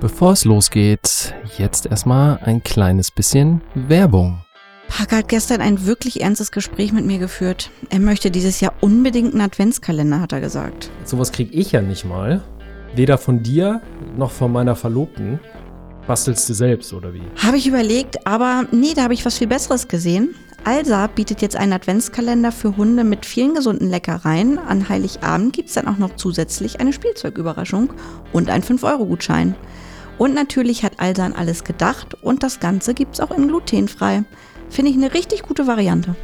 Bevor es losgeht, jetzt erstmal ein kleines bisschen Werbung. Parker hat gestern ein wirklich ernstes Gespräch mit mir geführt. Er möchte dieses Jahr unbedingt einen Adventskalender, hat er gesagt. Sowas krieg ich ja nicht mal. Weder von dir noch von meiner Verlobten. Bastelst du selbst, oder wie? Habe ich überlegt, aber nee, da habe ich was viel Besseres gesehen. Alsa bietet jetzt einen Adventskalender für Hunde mit vielen gesunden Leckereien. An Heiligabend gibt es dann auch noch zusätzlich eine Spielzeugüberraschung und einen 5-Euro-Gutschein. Und natürlich hat Alsa an alles gedacht und das Ganze gibt es auch in glutenfrei. Finde ich eine richtig gute Variante.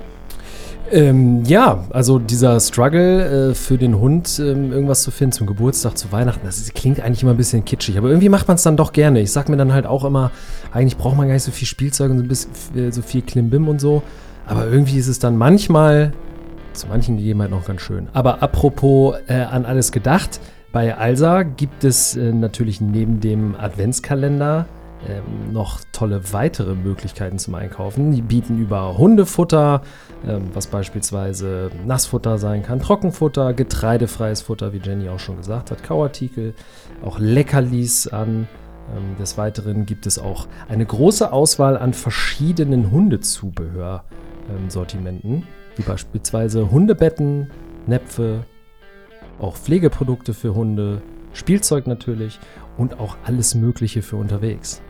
Ähm, ja, also dieser Struggle äh, für den Hund, ähm, irgendwas zu finden zum Geburtstag, zu Weihnachten, das klingt eigentlich immer ein bisschen kitschig, aber irgendwie macht man es dann doch gerne. Ich sag mir dann halt auch immer, eigentlich braucht man gar nicht so viel Spielzeug und so, ein bisschen, äh, so viel Klimbim und so, aber irgendwie ist es dann manchmal zu manchen Gegebenheiten auch ganz schön. Aber apropos äh, an alles gedacht, bei Alsa gibt es äh, natürlich neben dem Adventskalender ähm, noch tolle weitere Möglichkeiten zum Einkaufen. Die bieten über Hundefutter, ähm, was beispielsweise Nassfutter sein kann, Trockenfutter, getreidefreies Futter, wie Jenny auch schon gesagt hat, Kauartikel, auch Leckerlis an. Ähm, des Weiteren gibt es auch eine große Auswahl an verschiedenen Hundezubehör-Sortimenten, wie beispielsweise Hundebetten, Näpfe, auch Pflegeprodukte für Hunde, Spielzeug natürlich und auch alles Mögliche für unterwegs.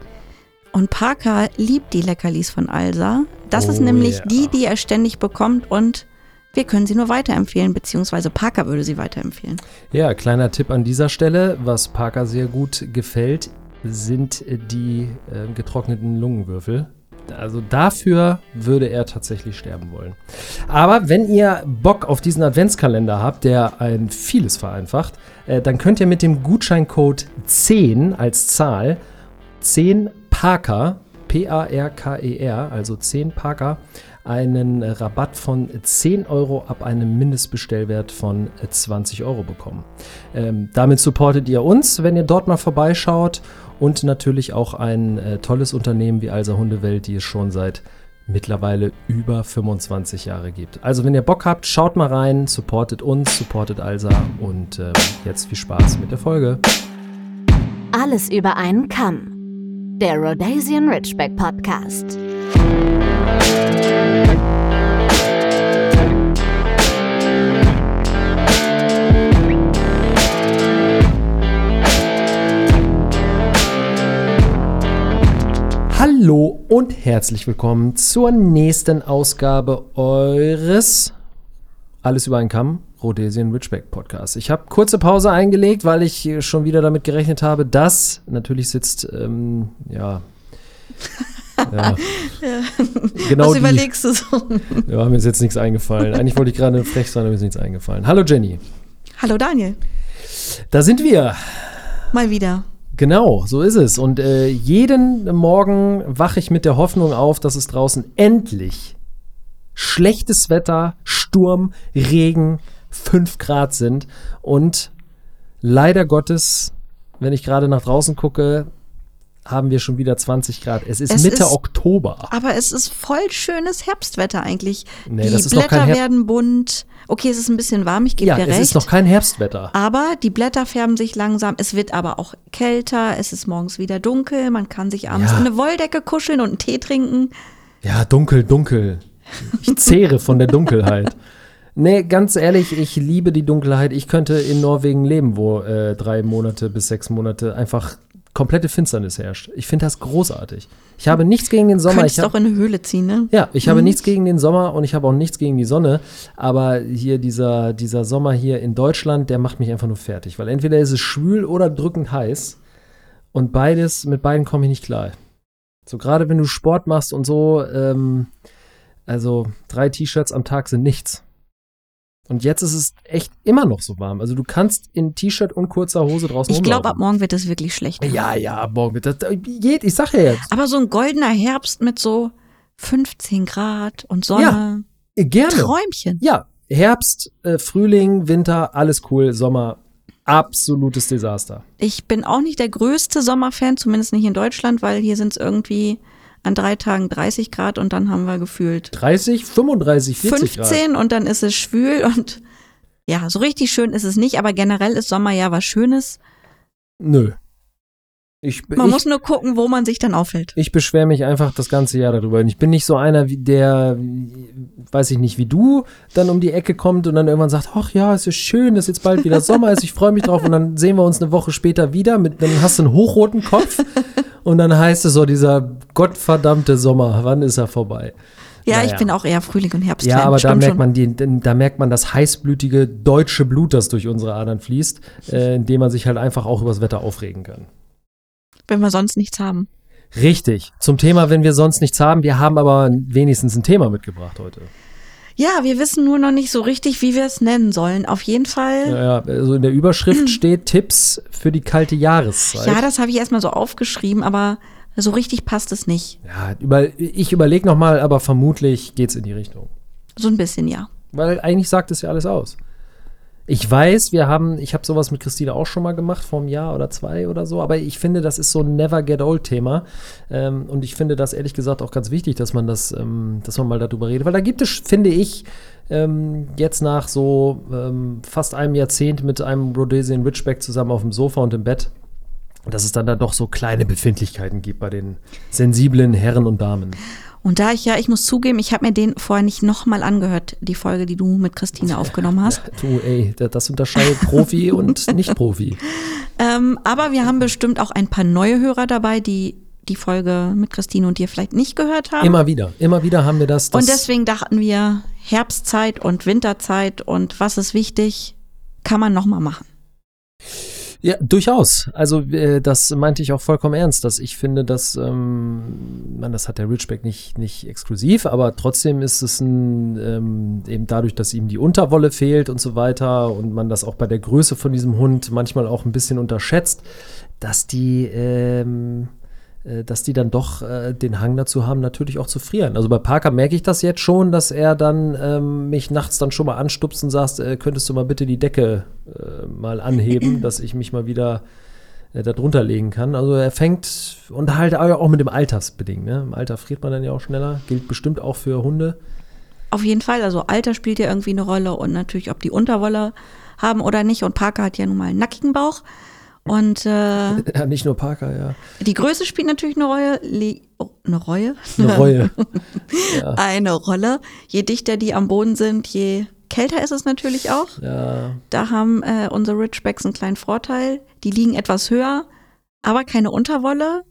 Und Parker liebt die Leckerlis von Alsa. Das Oh ist nämlich yeah. die, die er ständig bekommt und wir können sie nur weiterempfehlen, beziehungsweise Parker würde sie weiterempfehlen. Ja, kleiner Tipp an dieser Stelle, was Parker sehr gut gefällt, sind die äh, getrockneten Lungenwürfel. Also dafür würde er tatsächlich sterben wollen. Aber wenn ihr Bock auf diesen Adventskalender habt, der ein vieles vereinfacht, äh, dann könnt ihr mit dem Gutscheincode 10 als Zahl 10 Parker, P-A-R-K-E-R, also 10 Parker, einen Rabatt von 10 Euro ab einem Mindestbestellwert von äh, 20 Euro bekommen. Ähm, damit supportet ihr uns, wenn ihr dort mal vorbeischaut und natürlich auch ein äh, tolles Unternehmen wie Alsa Hundewelt, die es schon seit mittlerweile über 25 Jahre gibt. Also wenn ihr Bock habt, schaut mal rein, supportet uns, supportet Alsa und ähm, jetzt viel Spaß mit der Folge. Alles über einen Kamm. Der Rhodesian Ridgeback Podcast. Hallo und herzlich willkommen zur nächsten Ausgabe eures Alles über einen Kamm Rhodesian Ridgeback Podcast. Ich habe kurze Pause eingelegt, weil ich schon wieder damit gerechnet habe, dass natürlich sitzt, ähm, ja, ja, genau Was die. überlegst du so? Ja, mir ist jetzt nichts eingefallen. Eigentlich wollte ich gerade frech sein, aber mir ist nichts eingefallen. Hallo Jenny, Hallo Daniel, da sind wir. mal wieder. Genau, so ist es. Und äh, jeden Morgen wache ich mit der Hoffnung auf, dass es draußen endlich schlechtes Wetter, Sturm, Regen, 5 Grad sind. Und leider Gottes, wenn ich gerade nach draußen gucke, haben wir schon wieder 20 Grad. Es ist Es Mitte ist- Oktober. Aber es ist voll schönes Herbstwetter eigentlich. Nee, die das ist noch Blätter werden bunt. Okay, es ist ein bisschen warm, ich gebe Ja, dir es recht. ist noch kein Herbstwetter. aber die Blätter färben sich langsam. Es wird aber auch kälter. Es ist morgens wieder dunkel. Man kann sich abends Ja. in eine Wolldecke kuscheln und einen Tee trinken. Ja, dunkel, dunkel. Ich zehre von der Dunkelheit. Nee, ganz ehrlich, ich liebe die Dunkelheit. Ich könnte in Norwegen leben, wo äh, drei Monate bis sechs Monate einfach komplette Finsternis herrscht. Ich finde das großartig. Ich habe nichts gegen den Sommer. Könntest Ich hab, doch in eine Höhle ziehen, ne? ja, ich habe nichts gegen den Sommer und ich habe auch nichts gegen die Sonne. Aber hier dieser, dieser Sommer hier in Deutschland, der macht mich einfach nur fertig. Weil entweder ist es schwül oder drückend heiß. Und beides, mit beiden komme ich nicht klar. So gerade wenn du Sport machst und so, ähm, also drei T-Shirts am Tag sind nichts. Und jetzt ist es echt immer noch so warm. Also du kannst in T-Shirt und kurzer Hose draußen Ich glaube, ab morgen wird es wirklich schlecht. Ja, ja, ab morgen wird das. Ich sag ja jetzt. Aber so ein goldener Herbst mit so 15 Grad und Sonne. Gerne. Träumchen. Ja, Herbst, äh, Frühling, Winter, alles cool. Sommer, absolutes Desaster. Ich bin auch nicht der größte Sommerfan, zumindest nicht in Deutschland, weil hier sind es irgendwie an drei Tagen 30 Grad und dann haben wir gefühlt 30, 35, 40 15 Grad. und dann ist es schwül und ja, so richtig schön ist es nicht, aber generell ist Sommer ja was Schönes. Nö. Ich, Man ich, muss nur gucken, wo man sich dann aufhält. Ich beschwere mich einfach das ganze Jahr darüber. Und ich bin nicht so einer, wie der, weiß ich nicht, wie du, dann um die Ecke kommt und dann irgendwann sagt, ach ja, es ist schön, dass jetzt bald wieder Sommer ist, ich freue mich drauf. Und dann sehen wir uns eine Woche später wieder, mit, dann hast du einen hochroten Kopf und dann heißt es so, dieser gottverdammte Sommer, wann ist er vorbei? Ja, Naja. ich bin auch eher Frühling und Herbst. Ja, aber da merkt schon. man die, da merkt man das heißblütige deutsche Blut, das durch unsere Adern fließt, äh, indem man sich halt einfach auch übers Wetter aufregen kann. Wenn wir sonst nichts haben. Richtig. Zum Thema, wenn wir sonst nichts haben, wir haben aber wenigstens ein Thema mitgebracht heute. Ja, wir wissen nur noch nicht so richtig, wie wir es nennen sollen. Auf jeden Fall. Ja, ja, also in der Überschrift steht Tipps für die kalte Jahreszeit. Ja, das habe ich erstmal so aufgeschrieben, aber so richtig passt es nicht. Ja, über, ich überlege nochmal, aber vermutlich geht's in die Richtung. So ein bisschen, ja. Weil eigentlich sagt es ja alles aus. Ich weiß, wir haben, ich habe sowas mit Christine auch schon mal gemacht, vor einem Jahr oder zwei oder so, aber ich finde, das ist so ein Never Get Old Thema. Ähm, und ich finde das ehrlich gesagt auch ganz wichtig, dass man das, ähm, dass man mal darüber redet. Weil da gibt es, finde ich, ähm, jetzt nach so ähm, fast einem Jahrzehnt mit einem Rhodesian Ridgeback zusammen auf dem Sofa und im Bett, dass es dann da doch so kleine Befindlichkeiten gibt bei den sensiblen Herren und Damen. Und da ich ja, ich muss zugeben, ich habe mir den vorher nicht nochmal angehört, die Folge, die du mit Christine aufgenommen hast. Du, ey, da- das unterscheidet Profi und Nicht-Profi. Ähm, aber wir haben bestimmt auch ein paar neue Hörer dabei, die die Folge mit Christine und dir vielleicht nicht gehört haben. Immer wieder, immer wieder haben wir das. das und deswegen dachten wir, Herbstzeit und Winterzeit und was ist wichtig, kann man nochmal machen. Ja, durchaus. Also äh, das meinte ich auch vollkommen ernst, dass ich finde, dass ähm, man, das hat der Ridgeback nicht nicht exklusiv, aber trotzdem ist es ein ähm, eben dadurch, dass ihm die Unterwolle fehlt und so weiter und man das auch bei der Größe von diesem Hund manchmal auch ein bisschen unterschätzt, dass die ähm, äh, dass die dann doch äh, den Hang dazu haben, natürlich auch zu frieren. Also bei Parker merke ich das jetzt schon, dass er dann ähm, mich nachts dann schon mal anstupst und sagt, äh, könntest du mal bitte die Decke äh, mal anheben, dass ich mich mal wieder äh, da drunter legen kann. Also er fängt und halt auch mit dem Altersbedingt. Ne? Im Alter friert man dann ja auch schneller. Gilt bestimmt auch für Hunde. Auf jeden Fall, also Alter spielt ja irgendwie eine Rolle und natürlich, ob die Unterwolle haben oder nicht. Und Parker hat ja nun mal einen nackigen Bauch. Und äh, Ja, nicht nur Parker, ja. die Größe spielt natürlich eine Rolle. Le oh, eine Reue? Eine Reue. ja. Eine Rolle. Je dichter die am Boden sind, je kälter ist es natürlich auch. ja. Da haben äh, unsere Ridgebacks einen kleinen Vorteil. Die liegen etwas höher, aber keine Unterwolle.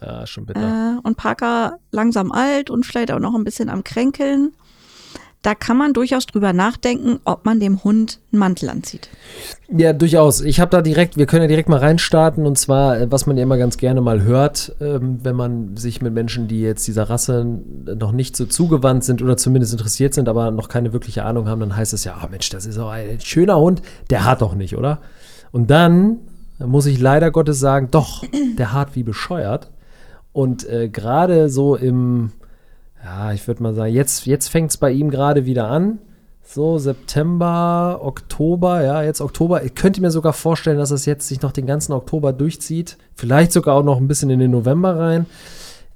Ja, schon bitter. Äh, und Parker langsam alt und vielleicht auch noch ein bisschen am Kränkeln. Da kann man durchaus drüber nachdenken, ob man dem Hund einen Mantel anzieht. Ja, durchaus. Ich habe da direkt, wir können ja direkt mal reinstarten und zwar, äh, was man ja immer ganz gerne mal hört, ähm, wenn man sich mit Menschen, die jetzt dieser Rasse noch nicht so zugewandt sind oder zumindest interessiert sind, aber noch keine wirkliche Ahnung haben, dann heißt es ja, ah Mensch, das ist auch ein schöner Hund, der hat doch nicht, oder? Und dann muss ich leider Gottes sagen, doch, der hart wie bescheuert. Und äh, gerade so im, ja, ich würde mal sagen, jetzt, jetzt fängt es bei ihm gerade wieder an. So, September, Oktober, ja, jetzt Oktober. Ich könnte mir sogar vorstellen, dass es jetzt sich noch den ganzen Oktober durchzieht. Vielleicht sogar auch noch ein bisschen in den November rein.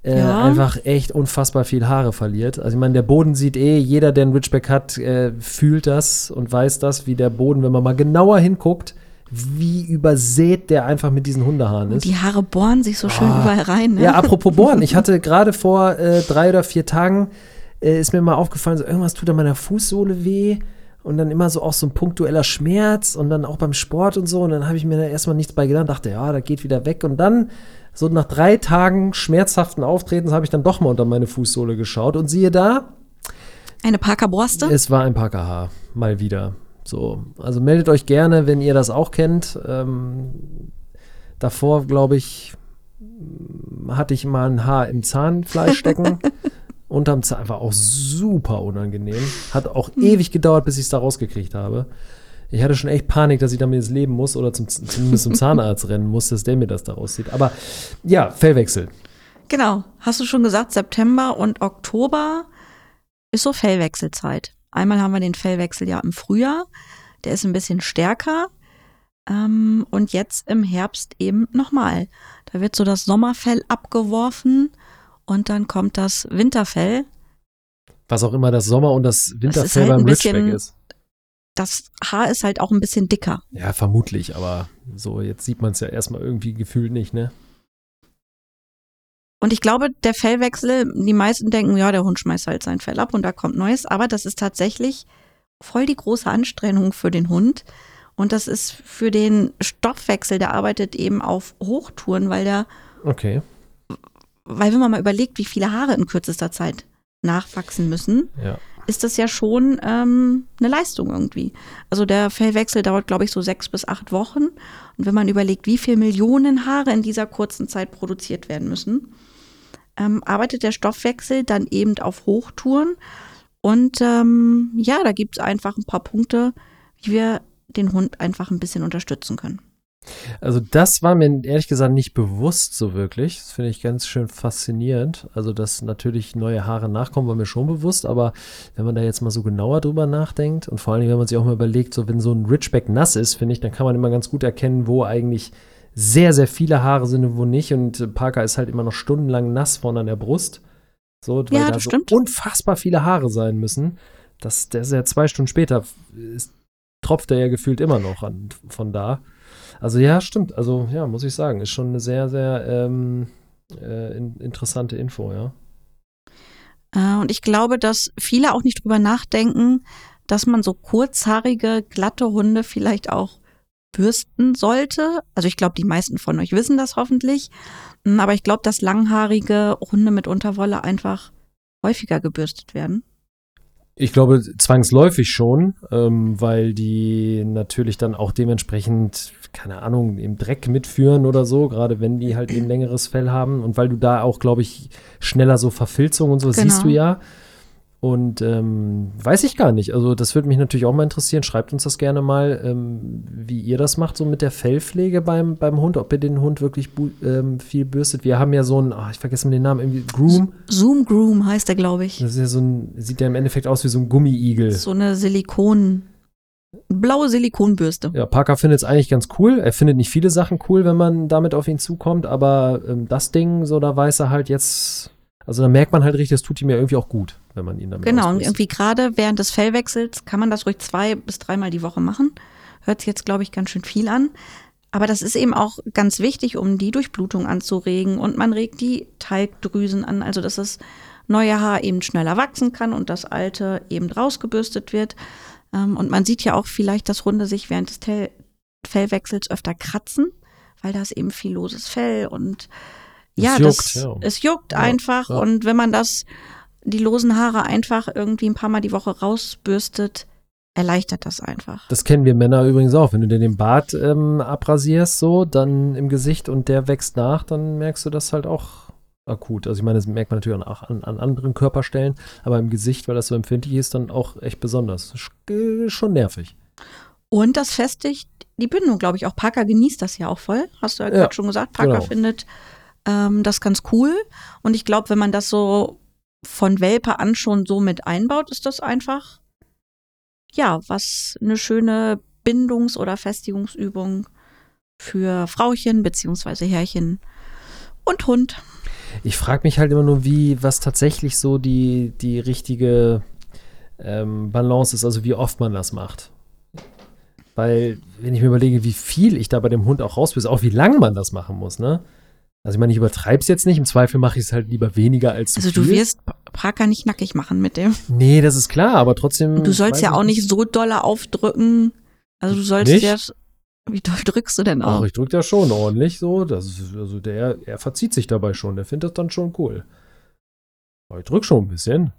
Äh, Ja. Einfach echt unfassbar viel Haare verliert. Also ich meine, der Boden sieht eh, jeder, der einen Ridgeback hat, äh, fühlt das und weiß das, wie der Boden, wenn man mal genauer hinguckt, wie übersät der einfach mit diesen Hundehaaren ist. Die Haare bohren sich so schön Ah. überall rein. Ne? Ja, apropos Bohren. Ich hatte gerade vor äh, drei oder vier Tagen, äh, ist mir mal aufgefallen, so irgendwas tut an meiner Fußsohle weh. Und dann immer so auch so ein punktueller Schmerz und dann auch beim Sport und so. Und dann habe ich mir da erstmal nichts bei gedacht, dachte, ja, das geht wieder weg. Und dann, so nach drei Tagen schmerzhaften Auftretens, habe ich dann doch mal unter meine Fußsohle geschaut. Und siehe da, Eine Parker-Borste. es war ein Parkerhaar. Mal wieder. So. Also meldet euch gerne, wenn ihr das auch kennt. Ähm, davor, glaube ich, hatte ich mal ein Haar im Zahnfleisch stecken. Unterm Zahn war auch super unangenehm. Hat auch ewig gedauert, bis ich es da rausgekriegt habe. Ich hatte schon echt Panik, dass ich damit ins Leben muss oder zum, zumindest zum Zahnarzt rennen muss, dass der mir das da rauszieht. Aber ja, Fellwechsel. Genau. Hast du schon gesagt, September und Oktober ist so Fellwechselzeit. Einmal haben wir den Fellwechsel ja im Frühjahr. Der ist ein bisschen stärker. Ähm, und jetzt im Herbst eben nochmal. Da wird so das Sommerfell abgeworfen und dann kommt das Winterfell. Was auch immer das Sommer- und das Winterfell halt beim Ridgeback ist. Das Haar ist halt auch ein bisschen dicker. Ja, vermutlich, aber so, jetzt sieht man es ja erstmal irgendwie gefühlt nicht, ne? Und ich glaube, der Fellwechsel, die meisten denken, ja, der Hund schmeißt halt sein Fell ab und da kommt Neues. Aber das ist tatsächlich voll die große Anstrengung für den Hund. Und das ist für den Stoffwechsel, der arbeitet eben auf Hochtouren, weil der, Okay. weil wenn man mal überlegt, wie viele Haare in kürzester Zeit nachwachsen müssen, Ja. ist das ja schon ähm, eine Leistung irgendwie. Also der Fellwechsel dauert, glaube ich, so sechs bis acht Wochen. Und wenn man überlegt, wie viel Millionen Haare in dieser kurzen Zeit produziert werden müssen, ähm, arbeitet der Stoffwechsel dann eben auf Hochtouren. Und ähm, ja, da gibt es einfach ein paar Punkte, wie wir den Hund einfach ein bisschen unterstützen können. Also das war mir ehrlich gesagt nicht bewusst so wirklich. Das finde ich ganz schön faszinierend. Also dass natürlich neue Haare nachkommen, war mir schon bewusst. Aber wenn man da jetzt mal so genauer drüber nachdenkt und vor allem, wenn man sich auch mal überlegt, so wenn so ein Ridgeback nass ist, finde ich, dann kann man immer ganz gut erkennen, wo eigentlich sehr, sehr viele Haare sind und wo nicht. Und äh, Parker ist halt immer noch stundenlang nass vorne an der Brust. So, weil Ja, da so stimmt. unfassbar viele Haare sein müssen. Das, der ist ja zwei Stunden später, ist, tropft er ja gefühlt immer noch an, von da. Also ja, stimmt. Also ja, muss ich sagen, ist schon eine sehr, sehr ähm, äh, in, interessante Info, ja. Äh, und ich glaube, dass viele auch nicht drüber nachdenken, dass man so kurzhaarige, glatte Hunde vielleicht auch bürsten sollte. Also ich glaube, die meisten von euch wissen das hoffentlich. Mm, Aber ich glaube, dass langhaarige Hunde mit Unterwolle einfach häufiger gebürstet werden. Ich glaube zwangsläufig schon, ähm, weil die natürlich dann auch dementsprechend, keine Ahnung, im Dreck mitführen oder so, gerade wenn die halt eben längeres Fell haben und weil du da auch, glaube ich, schneller so Verfilzung und so Genau. siehst du ja. Und ähm, weiß ich gar nicht. Also das würde mich natürlich auch mal interessieren. Schreibt uns das gerne mal, ähm, wie ihr das macht, so mit der Fellpflege beim, beim Hund, ob ihr den Hund wirklich ähm, viel bürstet. Wir haben ja so einen, ah, ich vergesse mal den Namen, irgendwie Groom. Zoom Groom heißt er, glaube ich. Das ist ja so ein, sieht ja im Endeffekt aus wie so ein Gummiigel. So eine Silikon, blaue Silikonbürste. Ja, Parker findet es eigentlich ganz cool. Er findet nicht viele Sachen cool, wenn man damit auf ihn zukommt, aber ähm, das Ding, so da weiß er halt jetzt, also da merkt man halt richtig, es tut ihm ja irgendwie auch gut, wenn man ihn damit Genau, und irgendwie gerade während des Fellwechsels kann man das ruhig zwei bis dreimal die Woche machen. Hört sich jetzt, glaube ich, ganz schön viel an. Aber das ist eben auch ganz wichtig, um die Durchblutung anzuregen und man regt die Talgdrüsen an, also dass das neue Haar eben schneller wachsen kann und das alte eben rausgebürstet wird. Ähm, Und man sieht ja auch vielleicht, dass Hunde sich während des Tel- Fellwechsels öfter kratzen, weil da ist eben viel loses Fell und Es ja, juckt, das, ja. es juckt Ja, einfach ja. und wenn man das die losen Haare einfach irgendwie ein paar Mal die Woche rausbürstet, erleichtert das einfach. Das kennen wir Männer übrigens auch. Wenn du dir den Bart ähm, abrasierst, so, dann im Gesicht und der wächst nach, dann merkst du das halt auch akut. Also ich meine, das merkt man natürlich auch an, an anderen Körperstellen, aber im Gesicht, weil das so empfindlich ist, dann auch echt besonders. Äh, Schon nervig. Und das festigt die Bindung, glaube ich. Auch Parker genießt das ja auch voll. Hast du ja, Ja, gerade schon gesagt. Parker genau. findet ähm, das ganz cool. Und ich glaube, wenn man das so von Welpe an schon so mit einbaut, ist das einfach, ja, was eine schöne Bindungs- oder Festigungsübung für Frauchen beziehungsweise Herrchen und Hund. Ich frage mich halt immer nur, wie, was tatsächlich so die, die richtige ähm, Balance ist, also wie oft man das macht. Weil, wenn ich mir überlege, wie viel ich da bei dem Hund auch rausbüsse, auch wie lange man das machen muss, ne? Also ich meine, ich übertreibe es jetzt nicht, im Zweifel mache ich es halt lieber weniger als zu Also viel. du wirst Pa- Parker nicht nackig machen mit dem. Nee, das ist klar, aber trotzdem. Du sollst ja auch nicht so dolle aufdrücken. Also du sollst Nicht? ja. Wie doll drückst du denn Ach, auf? ich drücke da schon ordentlich so. Das ist, also der, er verzieht sich dabei schon, der findet das dann schon cool. Aber ich drück schon ein bisschen.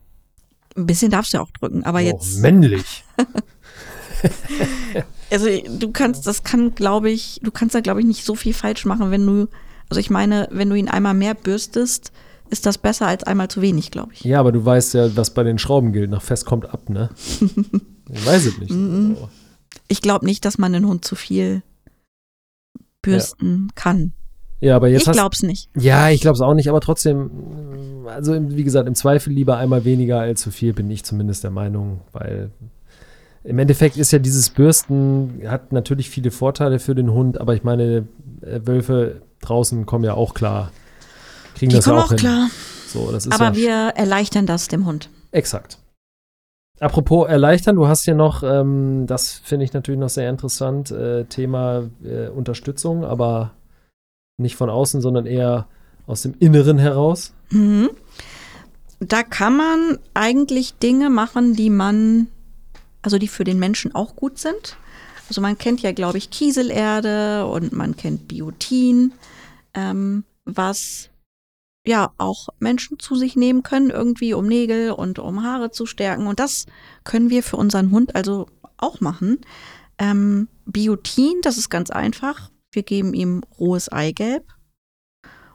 Ein bisschen darfst du ja auch drücken, aber Auch jetzt. männlich. Also du kannst, das kann, glaube ich, du kannst da, glaube ich, nicht so viel falsch machen, wenn du. Also ich meine, wenn du ihn einmal mehr bürstest, ist das besser als einmal zu wenig, glaube ich. Ja, aber du weißt ja, was bei den Schrauben gilt. Nach fest kommt ab, ne? ich weiß es nicht. Mhm. so. Ich glaube nicht, dass man den Hund zu viel bürsten kann. Ja, aber jetzt ich hast glaub's nicht. Ja, ich glaube es auch nicht, aber trotzdem, also wie gesagt, im Zweifel lieber einmal weniger als zu viel, bin ich zumindest der Meinung, weil im Endeffekt ist ja dieses Bürsten, hat natürlich viele Vorteile für den Hund, aber ich meine, äh, Wölfe draußen kommen ja auch klar. Kriegen Die das ja kommen auch auch hin. klar. So, Aber ja wir erleichtern das dem Hund. Exakt. Apropos erleichtern, du hast hier noch, ähm, das finde ich natürlich noch sehr interessant, äh, Thema äh, Unterstützung, aber nicht von außen, sondern eher aus dem Inneren heraus? Mhm. Da kann man eigentlich Dinge machen, die man, also die für den Menschen auch gut sind. Also man kennt ja, glaube ich, Kieselerde und man kennt Biotin, ähm, was ja auch Menschen zu sich nehmen können, irgendwie um Nägel und um Haare zu stärken. Und das können wir für unseren Hund also auch machen. Ähm, Biotin, das ist ganz einfach. Wir geben ihm rohes Eigelb.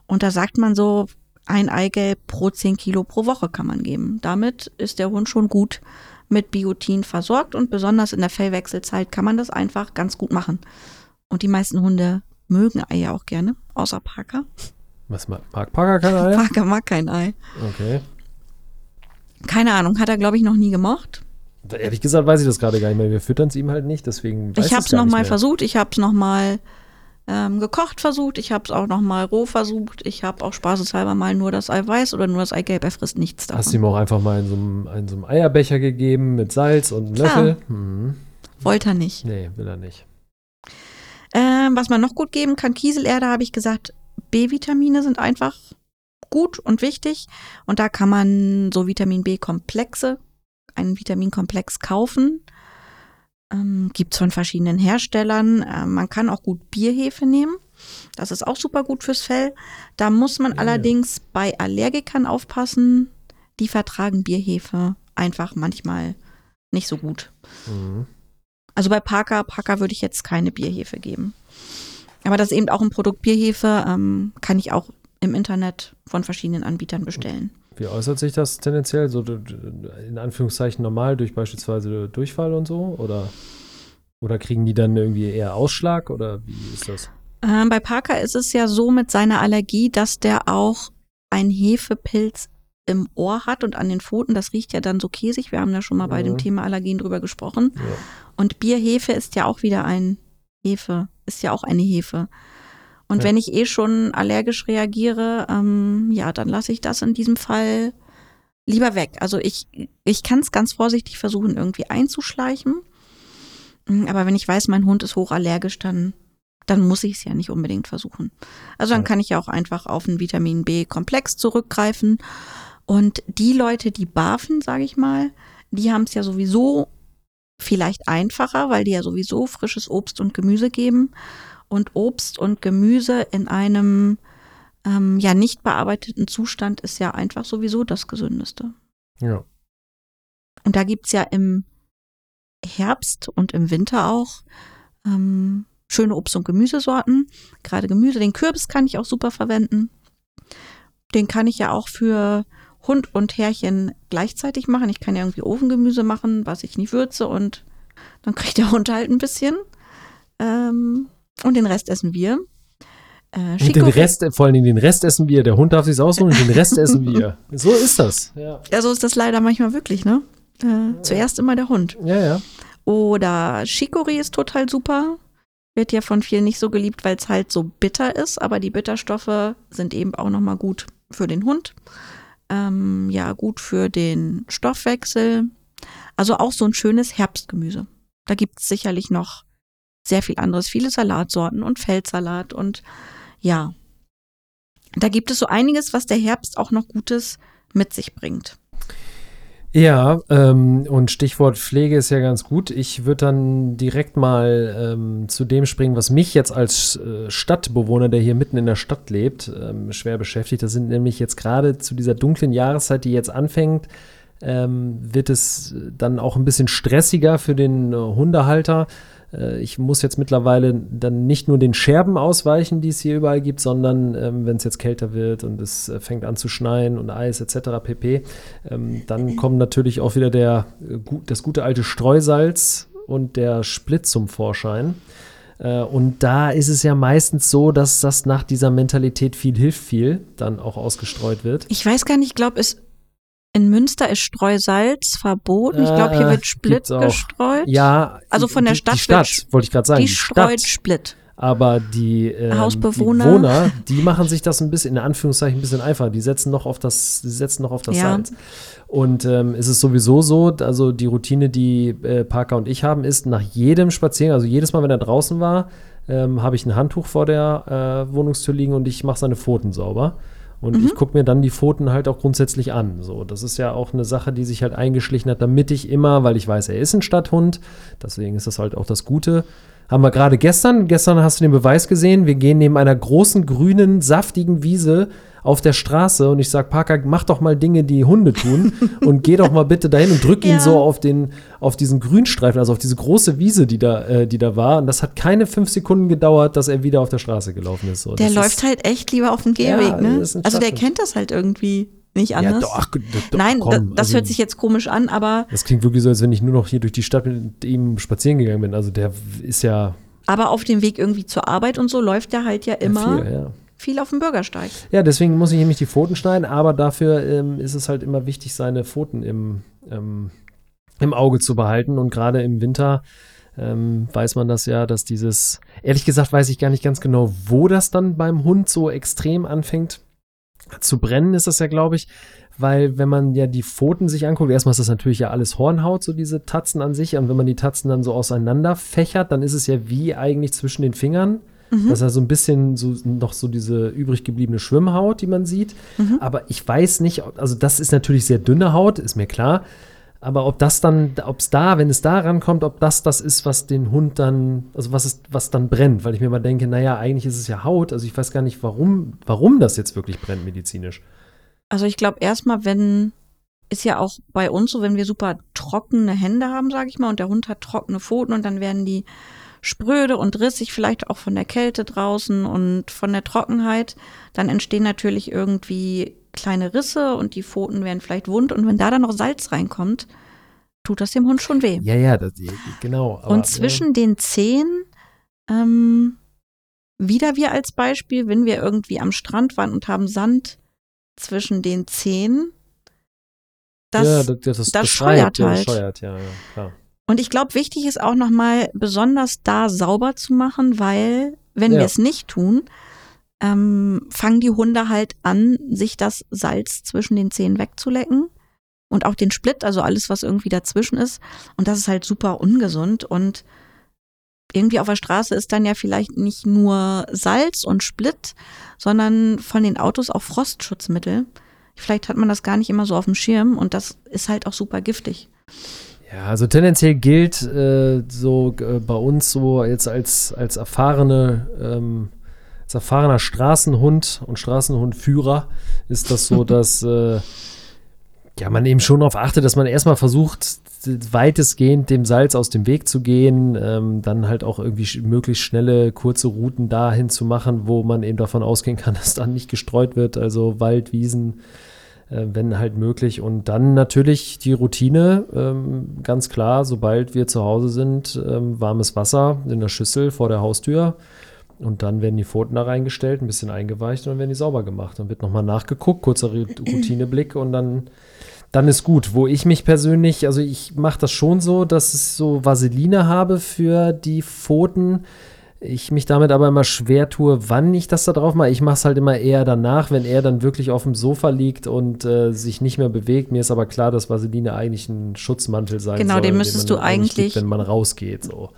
Und da sagt man so, ein Eigelb pro 10 Kilo pro Woche kann man geben. Damit ist der Hund schon gut mit Biotin versorgt und besonders in der Fellwechselzeit kann man das einfach ganz gut machen. Und die meisten Hunde mögen Eier auch gerne, außer Parker. Was mag, Parker kein Ei? Parker mag kein Ei. Okay. Keine Ahnung, hat er glaube ich noch nie gemocht. Ehrlich gesagt weiß ich das gerade gar nicht mehr. Wir füttern es ihm halt nicht, deswegen weiß ich habe es nochmal versucht, ich habe es nochmal ähm, gekocht versucht, ich habe es auch nochmal roh versucht, ich habe auch spaßeshalber mal nur das Eiweiß oder nur das Eigelb, er frisst nichts davon. Hast du ihm auch einfach mal in so einem, in so einem Eierbecher gegeben mit Salz und einem Klar. Löffel? Mhm. Wollte er nicht. Nee, will er nicht. Ähm, was man noch gut geben kann, Kieselerde, habe ich gesagt, B-Vitamine sind einfach gut und wichtig. Und da kann man so Vitamin B-Komplexe, einen Vitaminkomplex kaufen. Ähm, Gibt es von verschiedenen Herstellern. Ähm, man kann auch gut Bierhefe nehmen. Das ist auch super gut fürs Fell. Da muss man Ja, allerdings bei Allergikern aufpassen. Die vertragen Bierhefe einfach manchmal nicht so gut. Mhm. Also bei Parker, Parker würde ich jetzt keine Bierhefe geben. Aber das ist eben auch ein Produkt Bierhefe, ähm, kann ich auch im Internet von verschiedenen Anbietern bestellen. Wie äußert sich das tendenziell? So in Anführungszeichen normal durch beispielsweise Durchfall und so? Oder, oder kriegen die dann irgendwie eher Ausschlag? Oder wie ist das? Ähm, bei Parker ist es ja so mit seiner Allergie, dass der auch ein Hefepilz im Ohr hat und an den Pfoten. Das riecht ja dann so käsig. Wir haben ja schon mal bei dem Mhm. Thema Allergien drüber gesprochen. Ja. Und Bierhefe ist ja auch wieder ein Hefe, ist ja auch eine Hefe. Und Ja. wenn ich eh schon allergisch reagiere, ähm, ja, dann lasse ich das in diesem Fall lieber weg. Also ich, ich kann es ganz vorsichtig versuchen, irgendwie einzuschleichen. Mm, Aber wenn ich weiß, mein Hund ist hochallergisch, dann, dann muss ich es ja nicht unbedingt versuchen. Also dann kann ich ja auch einfach auf einen Vitamin B-Komplex zurückgreifen. Und die Leute, die barfen, sage ich mal, die haben es ja sowieso vielleicht einfacher, weil die ja sowieso frisches Obst und Gemüse geben. Und Obst und Gemüse in einem ähm, ja nicht bearbeiteten Zustand ist ja einfach sowieso das Gesündeste. Ja. Und da gibt's ja im Herbst und im Winter auch ähm, schöne Obst- und Gemüsesorten. Gerade Gemüse, den Kürbis kann ich auch super verwenden. Den kann ich ja auch für Hund und Härchen gleichzeitig machen. Ich kann ja irgendwie Ofengemüse machen, was ich nicht würze und dann kriegt der Hund halt ein bisschen. Ähm, und den Rest essen wir. Äh, Und den Rest, vor Dingen den Rest essen wir. Der Hund darf sich's aussuchen und den Rest essen wir. So ist das. Ja, Ja, so ist das leider manchmal wirklich, ne? Äh, zuerst immer der Hund. ja. ja. Oder Chicorée ist total super. Wird ja von vielen nicht so geliebt, weil es halt so bitter ist, aber die Bitterstoffe sind eben auch nochmal gut für den Hund. Ähm, ja, gut für den Stoffwechsel. Also auch so ein schönes Herbstgemüse. Da gibt es sicherlich noch sehr viel anderes, viele Salatsorten und Feldsalat und ja. Da gibt es so einiges, was der Herbst auch noch Gutes mit sich bringt. Ja, ähm, und Stichwort Pflege ist ja ganz gut. Ich würde dann direkt mal ähm, zu dem springen, was mich jetzt als äh, Stadtbewohner, der hier mitten in der Stadt lebt, ähm, schwer beschäftigt. Das sind nämlich jetzt gerade zu dieser dunklen Jahreszeit, die jetzt anfängt, ähm, wird es dann auch ein bisschen stressiger für den äh, Hundehalter. Äh, ich muss jetzt mittlerweile dann nicht nur den Scherben ausweichen, die es hier überall gibt, sondern ähm, wenn es jetzt kälter wird und es äh, fängt an zu schneien und Eis etc. pp., ähm, dann kommt natürlich auch wieder der, äh, das gute alte Streusalz und der Split zum Vorschein. Äh, Und da ist es ja meistens so, dass das nach dieser Mentalität viel hilft viel dann auch ausgestreut wird. Ich weiß gar nicht, ich glaube, es in Münster ist Streusalz verboten. Ich glaube, hier Äh, wird Split gestreut. Ja, Also von der die, Stadt Die Stadt, wollte ich gerade sagen. die Die, streut Stadt. Split. Aber die, ähm, Hausbewohner. die Bewohner, die machen sich das ein bisschen, in Anführungszeichen, ein bisschen einfacher. Die setzen noch auf das, die setzen noch auf das Ja. Salz. Und ähm, es ist sowieso so, also die Routine, die äh, Parker und ich haben, ist nach jedem Spaziergang, also jedes Mal, wenn er draußen war, ähm, habe ich ein Handtuch vor der äh, Wohnungstür liegen und ich mache seine Pfoten sauber. Und mhm. ich gucke mir dann die Pfoten halt auch grundsätzlich an. So, das ist ja auch eine Sache, die sich halt eingeschlichen hat, damit ich immer, weil ich weiß, er ist ein Stadthund, deswegen ist das halt auch das Gute. Haben wir gerade gestern, gestern hast du den Beweis gesehen, wir gehen neben einer großen, grünen, saftigen Wiese auf der Straße und ich sage, Parker, mach doch mal Dinge, die Hunde tun und geh doch mal bitte dahin und drück ihn so auf, den, auf diesen Grünstreifen, also auf diese große Wiese, die da, äh, die da war. Und das hat keine fünf Sekunden gedauert, dass er wieder auf der Straße gelaufen ist. So, der läuft ist, halt echt lieber auf dem Gehweg, ja, ne? Also der kennt das halt irgendwie nicht anders. Ja, doch, doch, Nein, komm, das, also, hört sich jetzt komisch an, aber. Das klingt wirklich so, als wenn ich nur noch hier durch die Stadt mit ihm spazieren gegangen bin. Also der ist ja. Aber auf dem Weg irgendwie zur Arbeit und so läuft der halt ja immer. Ja, viel, ja viel auf dem Bürgersteig. Ja, deswegen muss ich nämlich die Pfoten schneiden, aber dafür ähm, ist es halt immer wichtig, seine Pfoten im, ähm, im Auge zu behalten. Und gerade im Winter ähm, weiß man das ja, dass dieses, ehrlich gesagt weiß ich gar nicht ganz genau, wo das dann beim Hund so extrem anfängt zu brennen, ist das ja, glaube ich. Weil wenn man ja die Pfoten sich anguckt, erstmal ist das natürlich ja alles Hornhaut, so diese Tatzen an sich. Und wenn man die Tatzen dann so auseinander fächert, dann ist es ja wie eigentlich zwischen den Fingern Mhm. Das ist ja so ein bisschen so noch so diese übrig gebliebene Schwimmhaut, die man sieht. Mhm. Aber ich weiß nicht, also das ist natürlich sehr dünne Haut, ist mir klar. Aber ob das dann, ob es da, wenn es da rankommt, ob das das ist, was den Hund dann, also was ist, was dann brennt, weil ich mir mal denke, naja, eigentlich ist es ja Haut. Also ich weiß gar nicht, warum, warum das jetzt wirklich brennt medizinisch. Also ich glaube erstmal, wenn ist ja auch bei uns so, wenn wir super trockene Hände haben, sage ich mal, und der Hund hat trockene Pfoten und dann werden die spröde und rissig, vielleicht auch von der Kälte draußen und von der Trockenheit, dann entstehen natürlich irgendwie kleine Risse und die Pfoten werden vielleicht wund und wenn da dann noch Salz reinkommt, tut das dem Hund schon weh. Ja, ja, das, genau. Aber, und zwischen ja. den Zehen, ähm, wieder wir als Beispiel, wenn wir irgendwie am Strand waren und haben Sand zwischen den Zehen, das, ja, das, das, das, das scheuert halt. Scheuert, ja, ja. Und ich glaube, wichtig ist auch nochmal besonders da sauber zu machen, weil wenn wir es nicht tun, ähm, fangen die Hunde halt an, sich das Salz zwischen den Zähnen wegzulecken und auch den Split, also alles, was irgendwie dazwischen ist. Und das ist halt super ungesund und irgendwie auf der Straße ist dann ja vielleicht nicht nur Salz und Split, sondern von den Autos auch Frostschutzmittel. Vielleicht hat man das gar nicht immer so auf dem Schirm und das ist halt auch super giftig. Ja, also tendenziell gilt äh, so äh, bei uns so jetzt als, als erfahrene, ähm, als erfahrener Straßenhund und Straßenhundführer ist das so, dass äh, ja, man eben schon darauf achtet, dass man erstmal versucht, weitestgehend dem Salz aus dem Weg zu gehen, ähm, dann halt auch irgendwie möglichst schnelle, kurze Routen dahin zu machen, wo man eben davon ausgehen kann, dass dann nicht gestreut wird, also Wald, Wiesen, äh, wenn halt möglich. Und dann natürlich die Routine, ähm, ganz klar, sobald wir zu Hause sind, ähm, warmes Wasser in der Schüssel vor der Haustür. Und dann werden die Pfoten da reingestellt, ein bisschen eingeweicht und dann werden die sauber gemacht. Dann wird nochmal nachgeguckt, kurzer Routineblick und dann, dann ist gut. Wo ich mich persönlich, also ich mache das schon so, dass ich so Vaseline habe für die Pfoten ich mich damit aber immer schwer tue, wann ich das da drauf mache. Ich mache es halt immer eher danach, wenn er dann wirklich auf dem Sofa liegt und äh, sich nicht mehr bewegt. Mir ist aber klar, dass Vaseline eigentlich ein Schutzmantel sein genau, soll. Genau, den müsstest du eigentlich, gibt, wenn man rausgeht. So.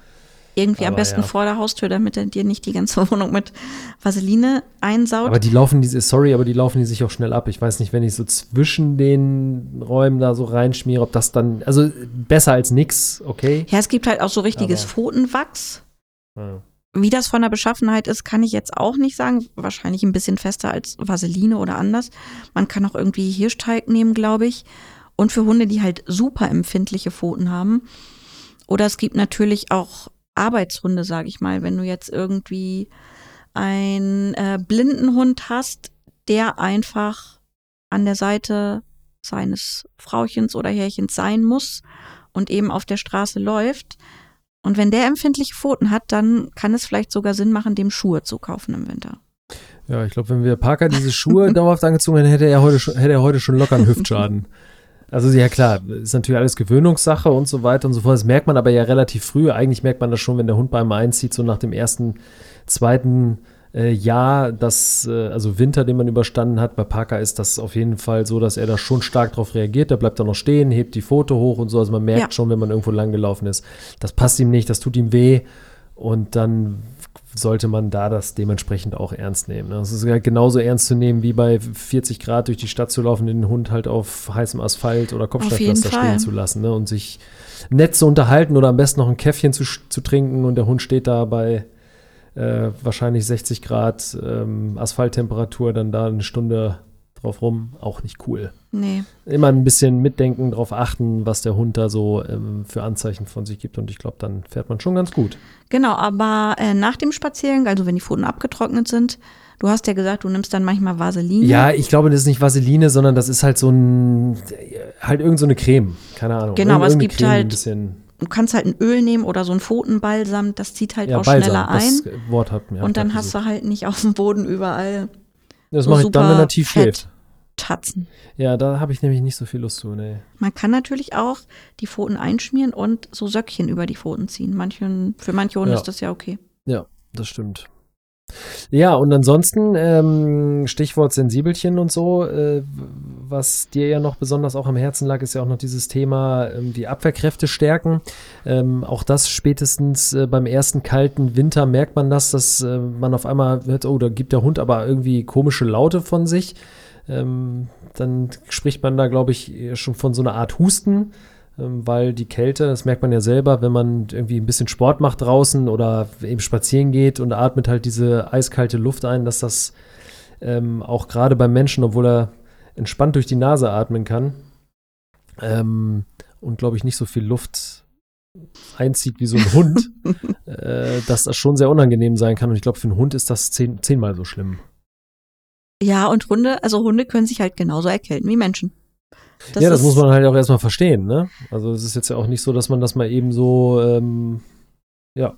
Irgendwie aber am besten ja. vor der Haustür, damit er dir nicht die ganze Wohnung mit Vaseline einsaugt. Aber die laufen diese, sorry, aber die laufen die sich auch schnell ab. Ich weiß nicht, wenn ich so zwischen den Räumen da so reinschmiere, ob das dann, also besser als nix, okay. Ja, es gibt halt auch so richtiges aber, Pfotenwachs. Ja. Wie das von der Beschaffenheit ist, kann ich jetzt auch nicht sagen. Wahrscheinlich ein bisschen fester als Vaseline oder anders. Man kann auch irgendwie Hirschteig nehmen, glaube ich. Und für Hunde, die halt super empfindliche Pfoten haben. Oder es gibt natürlich auch Arbeitshunde, sage ich mal. Wenn du jetzt irgendwie einen äh, blinden Hund hast, der einfach an der Seite seines Frauchens oder Herrchens sein muss und eben auf der Straße läuft, und wenn der empfindliche Pfoten hat, dann kann es vielleicht sogar Sinn machen, dem Schuhe zu kaufen im Winter. Ja, ich glaube, wenn wir Parker diese Schuhe dauerhaft angezogen hätten, hätte er heute schon, hätte er heute schon locker einen Hüftschaden. Also ja klar, ist natürlich alles Gewöhnungssache und so weiter und so fort. Das merkt man aber ja relativ früh. Eigentlich merkt man das schon, wenn der Hund bei einem einzieht, so nach dem ersten, zweiten äh, Jahr, das, äh, also Winter, den man überstanden hat. Bei Parker ist das auf jeden Fall so, dass er da schon stark drauf reagiert. Der bleibt da noch stehen, hebt die Foto hoch und so. Also man merkt ja. schon, wenn man irgendwo lang gelaufen ist, das passt ihm nicht, das tut ihm weh. Und dann sollte man da das dementsprechend auch ernst nehmen. ne? Es ist ja genauso ernst zu nehmen, wie bei 40 Grad durch die Stadt zu laufen, den Hund halt auf heißem Asphalt oder Kopfsteinpflaster stehen zu lassen ne? und sich nett zu unterhalten oder am besten noch ein Käffchen zu, zu trinken und der Hund steht da bei äh, wahrscheinlich 60 Grad ähm, Asphalttemperatur dann da eine Stunde drauf rum. Auch nicht cool. Nee. Immer ein bisschen mitdenken, darauf achten, was der Hund da so ähm, für Anzeichen von sich gibt und ich glaube, dann fährt man schon ganz gut. Genau, aber äh, nach dem Spaziergang, also wenn die Pfoten abgetrocknet sind, du hast ja gesagt, du nimmst dann manchmal Vaseline. Ja, ich glaube, das ist nicht Vaseline, sondern das ist halt so ein, halt irgend so eine Creme. Keine Ahnung. Genau, aber es gibt Creme, halt Ein bisschen, Du kannst halt ein Öl nehmen oder so ein Pfotenbalsam, das zieht halt ja, auch Balsam, schneller ein. das Wort hat mir. und dann hast du halt nicht auf dem Boden überall Das so mache ich dann, wenn er tief fett. schläft. Tatzen. Ja, da habe ich nämlich nicht so viel Lust zu, nee. Man kann natürlich auch die Pfoten einschmieren und so Söckchen über die Pfoten ziehen. Manchen, für manche Hunde Ja. ist das ja okay. Ja, das stimmt. Ja, und ansonsten, ähm, Stichwort Sensibelchen und so, äh, was dir ja noch besonders auch am Herzen lag, ist ja auch noch dieses Thema, ähm, die Abwehrkräfte stärken. Ähm, auch das spätestens äh, beim ersten kalten Winter merkt man das, dass äh, man auf einmal hört, oh, da gibt der Hund aber irgendwie komische Laute von sich. Ähm, dann spricht man da, glaube ich, schon von so einer Art Husten ähm, weil die Kälte, das merkt man ja selber, wenn man irgendwie ein bisschen Sport macht draußen oder eben spazieren geht und atmet halt diese eiskalte Luft ein, dass das ähm, auch gerade beim Menschen, obwohl er entspannt durch die Nase atmen kann ähm, und glaube ich nicht so viel Luft einzieht wie so ein Hund, äh, dass das schon sehr unangenehm sein kann und ich glaube für einen Hund ist das zehn, zehnmal so schlimm. Ja, und Hunde, also Hunde können sich halt genauso erkälten wie Menschen. ja, das muss man halt auch erstmal verstehen, ne? Also es ist jetzt ja auch nicht so, dass man das mal eben so ähm, ja,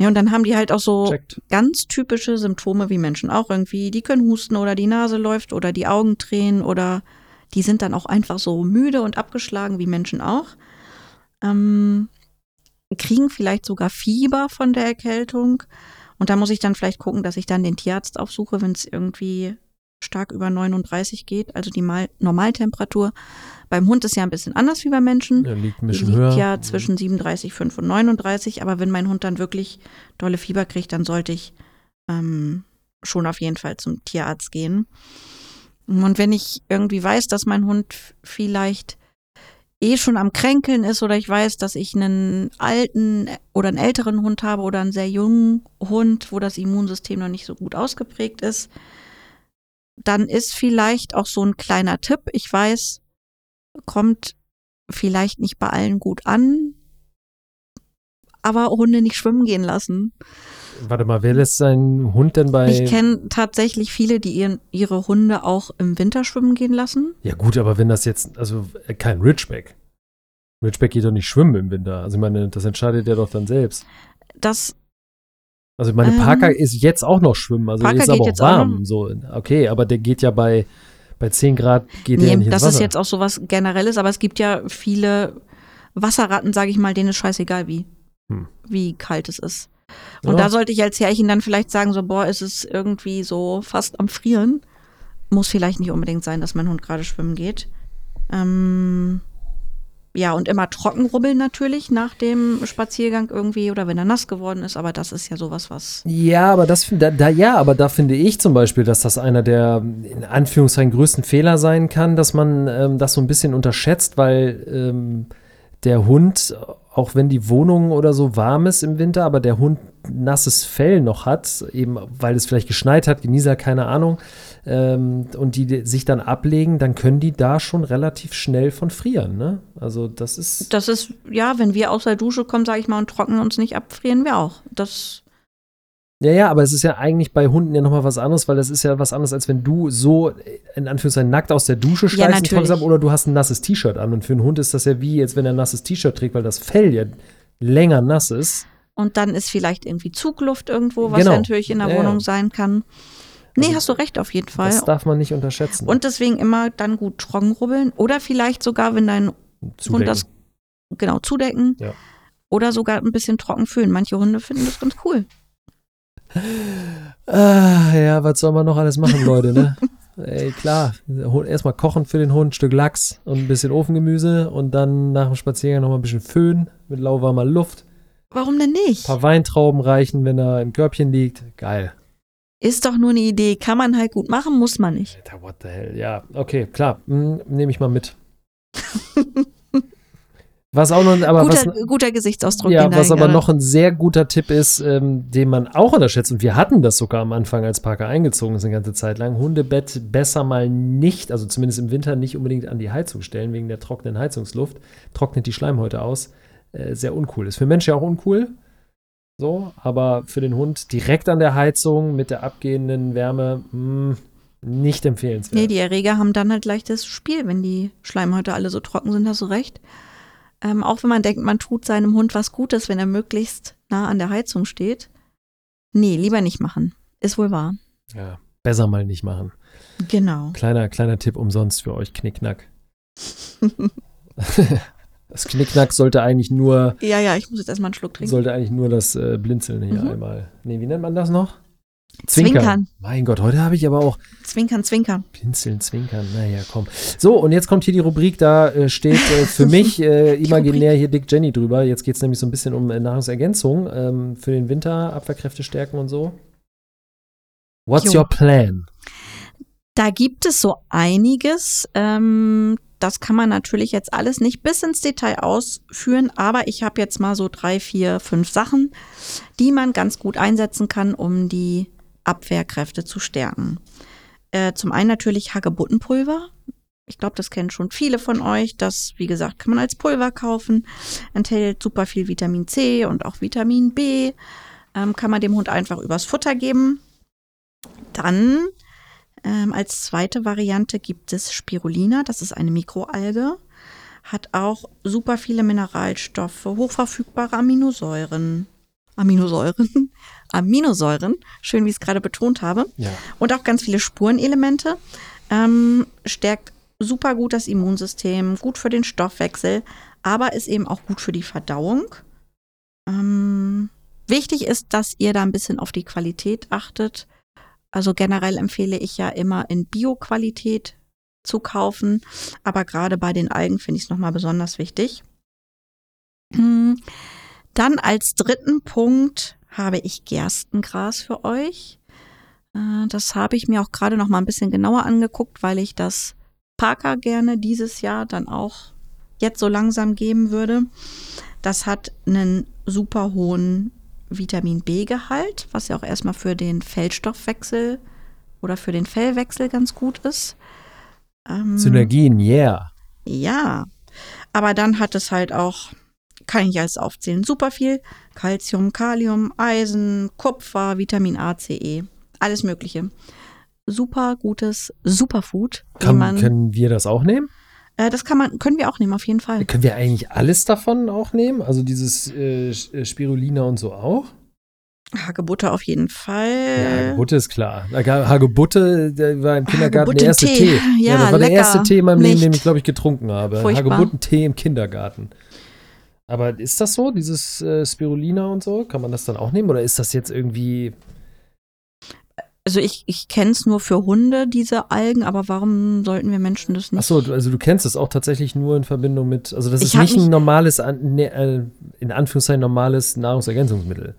Ja, und dann haben die halt auch so checkt. ganz typische Symptome wie Menschen auch irgendwie. Die können husten oder die Nase läuft oder die Augen tränen oder die sind dann auch einfach so müde und abgeschlagen wie Menschen auch. Ähm, kriegen vielleicht sogar Fieber von der Erkältung. Und da muss ich dann vielleicht gucken, dass ich dann den Tierarzt aufsuche, wenn es irgendwie stark über 39 geht, also die Mal Normaltemperatur. Beim Hund ist ja ein bisschen anders wie beim Menschen. Ja, liegt ein bisschen liegt höher. ja zwischen 37,5 und 39, aber wenn mein Hund dann wirklich dolle Fieber kriegt, dann sollte ich ähm, schon auf jeden Fall zum Tierarzt gehen. Und wenn ich irgendwie weiß, dass mein Hund vielleicht eh schon am Kränkeln ist oder ich weiß, dass ich einen alten oder einen älteren Hund habe oder einen sehr jungen Hund, wo das Immunsystem noch nicht so gut ausgeprägt ist, dann ist vielleicht auch so ein kleiner Tipp. Ich weiß, kommt vielleicht nicht bei allen gut an, aber Hunde nicht schwimmen gehen lassen. Warte mal, wer lässt seinen Hund denn bei. Ich kenne tatsächlich viele, die ihren, ihre Hunde auch im Winter schwimmen gehen lassen. ja, gut, aber wenn das jetzt, also äh, kein Ridgeback. Ridgeback geht doch nicht schwimmen im Winter. Also ich meine, das entscheidet er doch dann selbst. Das, Also ich meine, Ähm, Parker ist jetzt auch noch schwimmen, also Parker ist aber auch jetzt auch warm. So, okay, aber der geht ja bei, bei 10 Grad geht der nee, nicht ins das ist jetzt auch sowas Generelles, aber es gibt ja viele Wasserratten, sage ich mal, denen ist scheißegal, wie, Hm. wie kalt es ist. Und Ja. da sollte ich als Herrchen dann vielleicht sagen, so, boah, ist es irgendwie so fast am Frieren. Muss vielleicht nicht unbedingt sein, dass mein Hund gerade schwimmen geht. Ähm, ja, und immer trocken rubbeln natürlich nach dem Spaziergang irgendwie oder wenn er nass geworden ist, aber das ist ja sowas, was. Ja, aber das da, da ja, aber da finde ich zum Beispiel, dass das einer der in Anführungszeichen größten Fehler sein kann, dass man ähm, das so ein bisschen unterschätzt, weil ähm, der Hund, auch wenn die Wohnung oder so warm ist im Winter, aber der Hund nasses Fell noch hat, eben weil es vielleicht geschneit hat, Genießer, keine Ahnung, ähm, und die sich dann ablegen, dann können die da schon relativ schnell von frieren, ne? Also das ist. Das ist, ja, wenn wir aus der Dusche kommen, sage ich mal, und trocknen uns nicht ab, frieren wir auch. Das, Ja, ja, aber es ist ja eigentlich bei Hunden ja nochmal was anderes, weil das ist ja was anderes, als wenn du so in Anführungszeichen nackt aus der Dusche steigst und natürlich. trocknest ab oder du hast ein nasses T-Shirt an. Und für einen Hund ist das ja wie, jetzt wenn er ein nasses T-Shirt trägt, weil das Fell ja länger nass ist. und dann ist vielleicht irgendwie Zugluft irgendwo, was Genau. ja natürlich in der Ja, Wohnung ja. sein kann. Nee, Also, hast du recht, auf jeden Fall. Das darf man nicht unterschätzen. Und deswegen immer dann gut trocken rubbeln oder vielleicht sogar, wenn dein Hund Zudecken. das genau zudecken Ja. oder sogar ein bisschen trocken föhnen. Manche Hunde finden das ganz cool. Ah, ja, was soll man noch alles machen, Leute, ne? Ey, klar. Erstmal kochen für den Hund, ein Stück Lachs und ein bisschen Ofengemüse und dann nach dem Spaziergang noch mal ein bisschen Föhn mit lauwarmer Luft. Warum denn nicht? Ein paar Weintrauben reichen, wenn er im Körbchen liegt. Geil. Ist doch nur eine Idee. Kann man halt gut machen, muss man nicht. Alter, what the hell? Ja, okay, klar. Hm, Nehme ich mal mit. was auch noch, aber guter, was, guter Gesichtsausdruck. ja, was aber noch ein sehr guter Tipp ist, ähm, den man auch unterschätzt, und wir hatten das sogar am Anfang, als Parker eingezogen ist, eine ganze Zeit lang, Hundebett besser mal nicht, also zumindest im Winter nicht unbedingt an die Heizung stellen, wegen der trockenen Heizungsluft. Trocknet die Schleimhäute aus. Äh, sehr uncool. Ist für Menschen ja auch uncool. So, aber für den Hund direkt an der Heizung mit der abgehenden Wärme, mh, nicht empfehlenswert. Nee, die Erreger haben dann halt leichtes Spiel, wenn die Schleimhäute alle so trocken sind, hast du recht. Ähm, auch wenn man denkt, man tut seinem Hund was Gutes, wenn er möglichst nah an der Heizung steht. Nee, lieber nicht machen. Ist wohl wahr. ja, besser mal nicht machen. Genau. Kleiner, kleiner Tipp umsonst für euch, Knickknack. das Knickknack sollte eigentlich nur, Ja, ja, ich muss jetzt erstmal einen Schluck trinken. sollte eigentlich nur das äh, Blinzeln hier Mhm. einmal. Nee, wie nennt man das noch? Zwinkern. Mein Gott, heute habe ich aber auch Zwinkern, zwinkern. Blinzeln, Zwinkern. Naja, komm. So, und jetzt kommt hier die Rubrik, da äh, steht äh, für mich äh, imaginär hier Dick Jenny drüber. Jetzt geht es nämlich so ein bisschen um äh, Nahrungsergänzung ähm, für den Winter, Abwehrkräfte stärken und so. What's Jo. your plan? Da gibt es so einiges. Ähm, das kann man natürlich jetzt alles nicht bis ins Detail ausführen, aber ich habe jetzt mal so drei, vier, fünf Sachen, die man ganz gut einsetzen kann, um die Abwehrkräfte zu stärken. Äh, zum einen natürlich Hagebuttenpulver. Ich glaube, das kennen schon viele von euch. Das, wie gesagt, kann man als Pulver kaufen. Enthält super viel Vitamin C und auch Vitamin B. Ähm, kann man dem Hund einfach übers Futter geben. Dann ähm, als zweite Variante gibt es Spirulina, das ist eine Mikroalge, hat auch super viele Mineralstoffe, hochverfügbare Aminosäuren. Aminosäuren? Aminosäuren, schön wie ich es gerade betont habe. Ja. Und auch ganz viele Spurenelemente. Ähm, stärkt super gut das Immunsystem, gut für den Stoffwechsel, aber ist eben auch gut für die Verdauung. Ähm, wichtig ist, dass ihr da ein bisschen auf die Qualität achtet. Also generell empfehle ich ja immer in Bio-Qualität zu kaufen, aber gerade bei den Algen finde ich es nochmal besonders wichtig. Hm, Dann als dritten Punkt habe ich Gerstengras für euch. Äh, Das habe ich mir auch gerade noch mal ein bisschen genauer angeguckt, weil ich das Parker gerne dieses Jahr dann auch jetzt so langsam geben würde. Das hat einen super hohen Vitamin B-Gehalt, was ja auch erstmal für den Fellstoffwechsel oder für den Fellwechsel ganz gut ist. Ähm, Synergien, yeah. ja, aber dann hat es halt auch, kann ich alles aufzählen, super viel Calcium, Kalium, Eisen, Kupfer, Vitamin A, C, E, alles Mögliche. Super gutes Superfood. Kann, man, können wir das auch nehmen? äh, das kann man, können wir auch nehmen, auf jeden Fall. Können wir eigentlich alles davon auch nehmen? Also dieses äh, äh, Spirulina und so auch? Hagebutte auf jeden Ja, Fall. Hagebutte ist klar. Hage- Hagebutte, der war im Kindergarten der erste. Tee. Ja, das war der lecker. erste Tee in meinem Leben, Nicht. den ich, glaube ich, getrunken habe. Hagebuttentee im Kindergarten. Aber ist das so, dieses äh, Spirulina und so? Kann man das dann auch nehmen? Oder ist das jetzt irgendwie. Also ich, ich kenne es nur für Hunde, diese Algen, aber warum sollten wir Menschen das nicht? Achso, also du kennst es auch tatsächlich nur in Verbindung mit. Also das Ich ist nicht ein normales, ne, äh, in Anführungszeichen normales Nahrungsergänzungsmittel.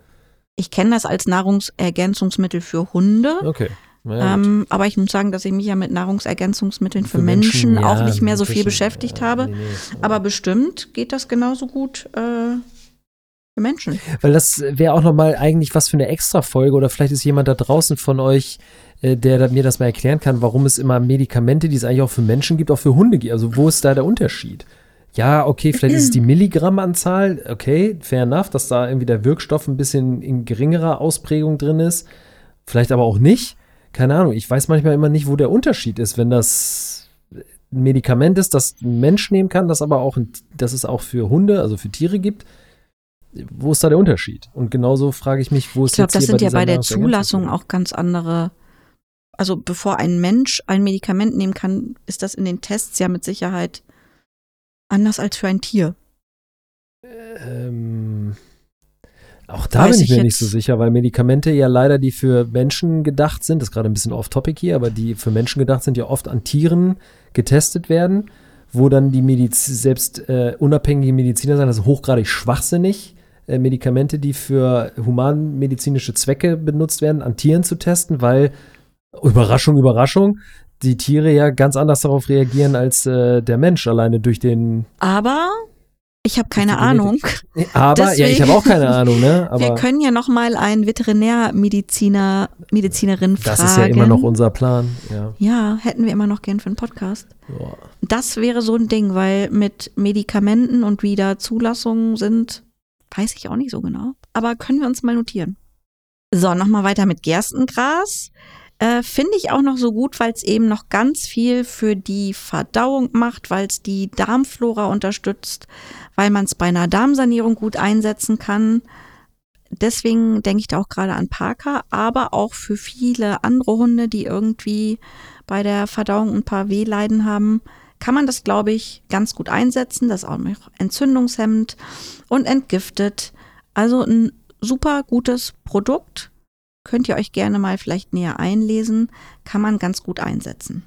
Ich kenne das als Nahrungsergänzungsmittel für Hunde. Okay. Ja. Ähm, aber ich muss sagen, dass ich mich ja mit Nahrungsergänzungsmitteln für, Für Menschen, ja, auch nicht mehr so viel beschäftigt ja, habe. nee, nee. Aber bestimmt geht das genauso gut äh, für Menschen. Weil das wäre auch nochmal eigentlich was für eine Extra-Folge oder vielleicht ist jemand da draußen von euch, äh, der mir das mal erklären kann, warum es immer Medikamente, die es eigentlich auch für Menschen gibt, auch für Hunde gibt. Also wo ist da der Unterschied? Ja, okay, vielleicht ist es die Milligrammanzahl, okay, fair enough, dass da irgendwie der Wirkstoff ein bisschen in geringerer Ausprägung drin ist. Vielleicht aber auch nicht. Keine Ahnung, ich weiß manchmal immer nicht, wo der Unterschied ist, wenn das ein Medikament ist, das ein Mensch nehmen kann, das aber auch, ein, das es auch für Hunde, also für Tiere gibt wo ist da der Unterschied? Und genauso frage ich mich, wo ist Ich glaube, das hier sind ja dieser bei der? Zulassung auch ganz andere. Also bevor ein Mensch ein Medikament nehmen kann, ist das in den Tests ja mit Sicherheit anders als für ein Tier. Ähm, auch da Weiß bin ich ich mir nicht so sicher, weil Medikamente ja leider, die für Menschen gedacht sind, das ist gerade ein bisschen off-topic hier, aber die für Menschen gedacht sind, ja oft an Tieren getestet werden, wo dann die Mediz selbst äh, unabhängige Mediziner sagen, das ist hochgradig schwachsinnig, äh, Medikamente, die für humanmedizinische Zwecke benutzt werden, an Tieren zu testen, weil Überraschung, Überraschung, die Tiere ja ganz anders darauf reagieren als äh, der Mensch, alleine durch den. Aber ich habe keine Ahnung. Aber, Deswegen, ja, ich habe auch keine Ahnung, ne? Aber wir können ja noch mal einen Veterinärmediziner, Medizinerin das fragen. Das ist ja immer noch unser Plan, ja. Ja, hätten wir immer noch gern für einen Podcast. Boah. Das wäre so ein Ding, weil mit Medikamenten und wie da Zulassungen sind, weiß ich auch nicht so genau. Aber können wir uns mal notieren. So, nochmal weiter mit Gerstengras. Äh, Finde ich auch noch so gut, weil es eben noch ganz viel für die Verdauung macht, weil es die Darmflora unterstützt, weil man es bei einer Darmsanierung gut einsetzen kann. Deswegen denke ich da auch gerade an Parker, aber auch für viele andere Hunde, die irgendwie bei der Verdauung ein paar Wehleiden haben, kann man das, glaube ich, ganz gut einsetzen. Das ist auch entzündungshemmend und entgiftet. Also ein super gutes Produkt Könnt ihr euch gerne mal vielleicht näher einlesen, kann man ganz gut einsetzen.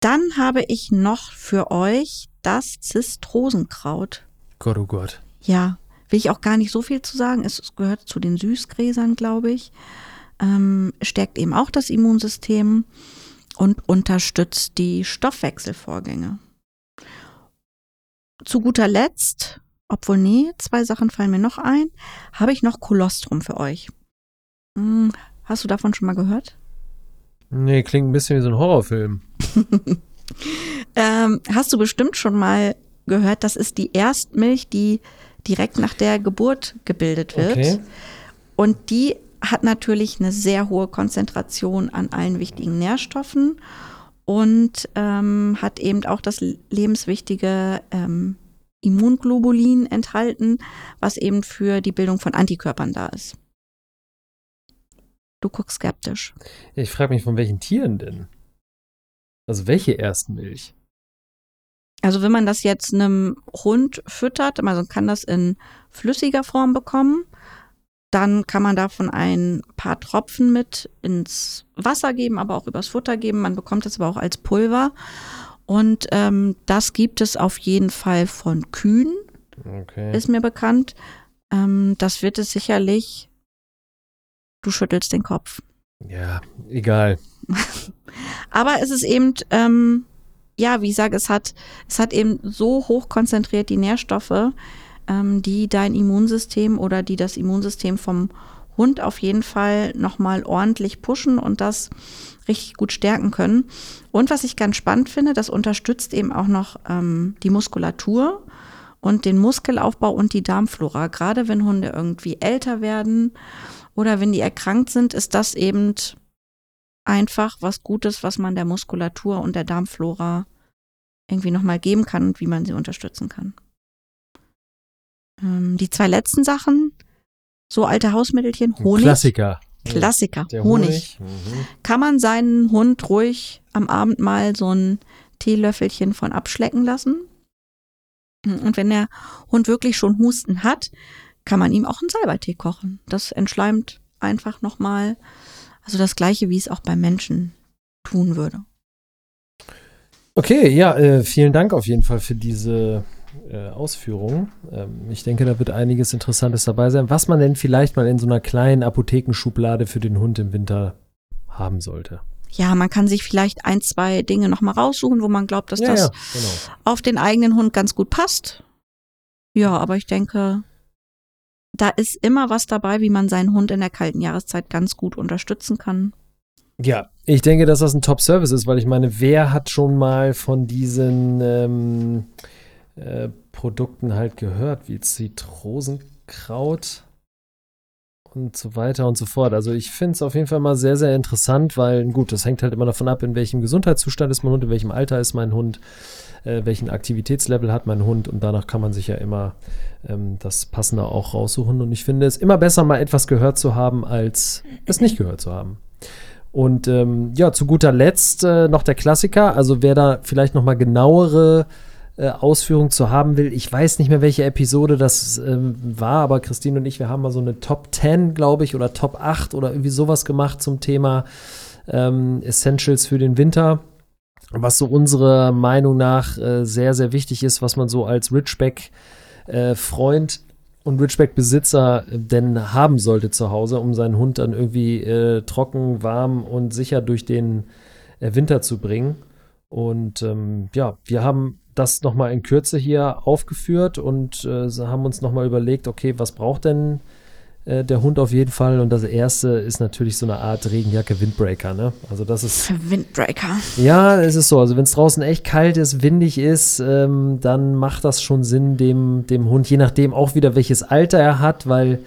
Dann habe ich noch für euch das Zistrosenkraut. Gott, oh Gott. Ja, will ich auch gar nicht so viel zu sagen. Es gehört zu den Süßgräsern, glaube ich. Ähm, stärkt eben auch das Immunsystem und unterstützt die Stoffwechselvorgänge. Zu guter Letzt, obwohl nee, zwei Sachen fallen mir noch ein, habe ich noch Kolostrum für euch. Hm, hast du davon schon mal gehört? Nee, klingt ein bisschen wie so ein Horrorfilm. ähm, hast du bestimmt schon mal gehört, das ist die Erstmilch, die direkt nach der Geburt gebildet wird. Okay. Und die hat natürlich eine sehr hohe Konzentration an allen wichtigen Nährstoffen und ähm, hat eben auch das lebenswichtige ähm, Immunglobulin enthalten, was eben für die Bildung von Antikörpern da ist. Du guckst skeptisch. Ich frage mich, von welchen Tieren denn? Also welche ersten Milch? Also wenn man das jetzt einem Hund füttert, also kann das in flüssiger Form bekommen, dann kann man davon ein paar Tropfen mit ins Wasser geben, aber auch übers Futter geben. Man bekommt das aber auch als Pulver. Und ähm, das gibt es auf jeden Fall von Kühen, okay. ist mir bekannt. Ähm, das wird es sicherlich Du schüttelst den Kopf. Ja, egal. Aber es ist eben, ähm, ja, wie ich sage, es hat, es hat eben so hoch konzentriert die Nährstoffe, ähm, die dein Immunsystem oder die das Immunsystem vom Hund auf jeden Fall nochmal ordentlich pushen und das richtig gut stärken können. Und was ich ganz spannend finde, das unterstützt eben auch noch ähm, die Muskulatur und den Muskelaufbau und die Darmflora. Gerade wenn Hunde irgendwie älter werden oder wenn die erkrankt sind, ist das eben einfach was Gutes, was man der Muskulatur und der Darmflora irgendwie nochmal geben kann und wie man sie unterstützen kann. Ähm, die zwei letzten Sachen, so alte Hausmittelchen, Honig. Klassiker. Klassiker, der Honig. Honig. Mhm. Kann man seinen Hund ruhig am Abend mal so ein Teelöffelchen von abschlecken lassen. Und wenn der Hund wirklich schon Husten hat, kann man ihm auch einen Salbeitee kochen. Das entschleimt einfach nochmal. Also das gleiche, wie es auch beim Menschen tun würde. Okay, ja, äh, vielen Dank auf jeden Fall für diese äh, Ausführungen. Ähm, ich denke, da wird einiges Interessantes dabei sein, was man denn vielleicht mal in so einer kleinen Apothekenschublade für den Hund im Winter haben sollte. Ja, man kann sich vielleicht ein, zwei Dinge nochmal raussuchen, wo man glaubt, dass ja, das ja, genau. auf den eigenen Hund ganz gut passt. Ja, aber ich denke, da ist immer was dabei, wie man seinen Hund in der kalten Jahreszeit ganz gut unterstützen kann. Ja, ich denke, dass das ein Top-Service ist, weil ich meine, wer hat schon mal von diesen ähm, äh, Produkten halt gehört, wie Zitrosenkraut und so weiter und so fort. Also ich finde es auf jeden Fall mal sehr, sehr interessant, weil gut, das hängt halt immer davon ab, in welchem Gesundheitszustand ist mein Hund, in welchem Alter ist mein Hund äh, welchen Aktivitätslevel hat mein Hund und danach kann man sich ja immer ähm, das Passende auch raussuchen. Und ich finde es immer besser, mal etwas gehört zu haben, als es nicht gehört zu haben. Und ähm, ja, zu guter Letzt äh, noch der Klassiker. Also wer da vielleicht noch mal genauere äh, Ausführungen zu haben will, ich weiß nicht mehr, welche Episode das ähm, war, aber Christine und ich, wir haben mal so eine Top 10, glaube ich, oder Top 8 oder irgendwie sowas gemacht zum Thema ähm, Essentials für den Winter was so unserer Meinung nach äh, sehr, sehr wichtig ist, was man so als Richback-Freund und Ridgeback-Besitzer denn haben sollte zu Hause, um seinen Hund dann irgendwie äh, trocken, warm und sicher durch den äh, Winter zu bringen. Und ähm, ja, wir haben das nochmal in Kürze hier aufgeführt und äh, haben uns nochmal überlegt, okay, was braucht denn äh, der Hund auf jeden Fall? Und das erste ist natürlich so eine Art Regenjacke Windbreaker, ne? Also das ist. Windbreaker. Ja, es ist so. Also wenn es draußen echt kalt ist, windig ist, ähm, dann macht das schon Sinn, dem, dem Hund, je nachdem auch wieder welches Alter er hat, weil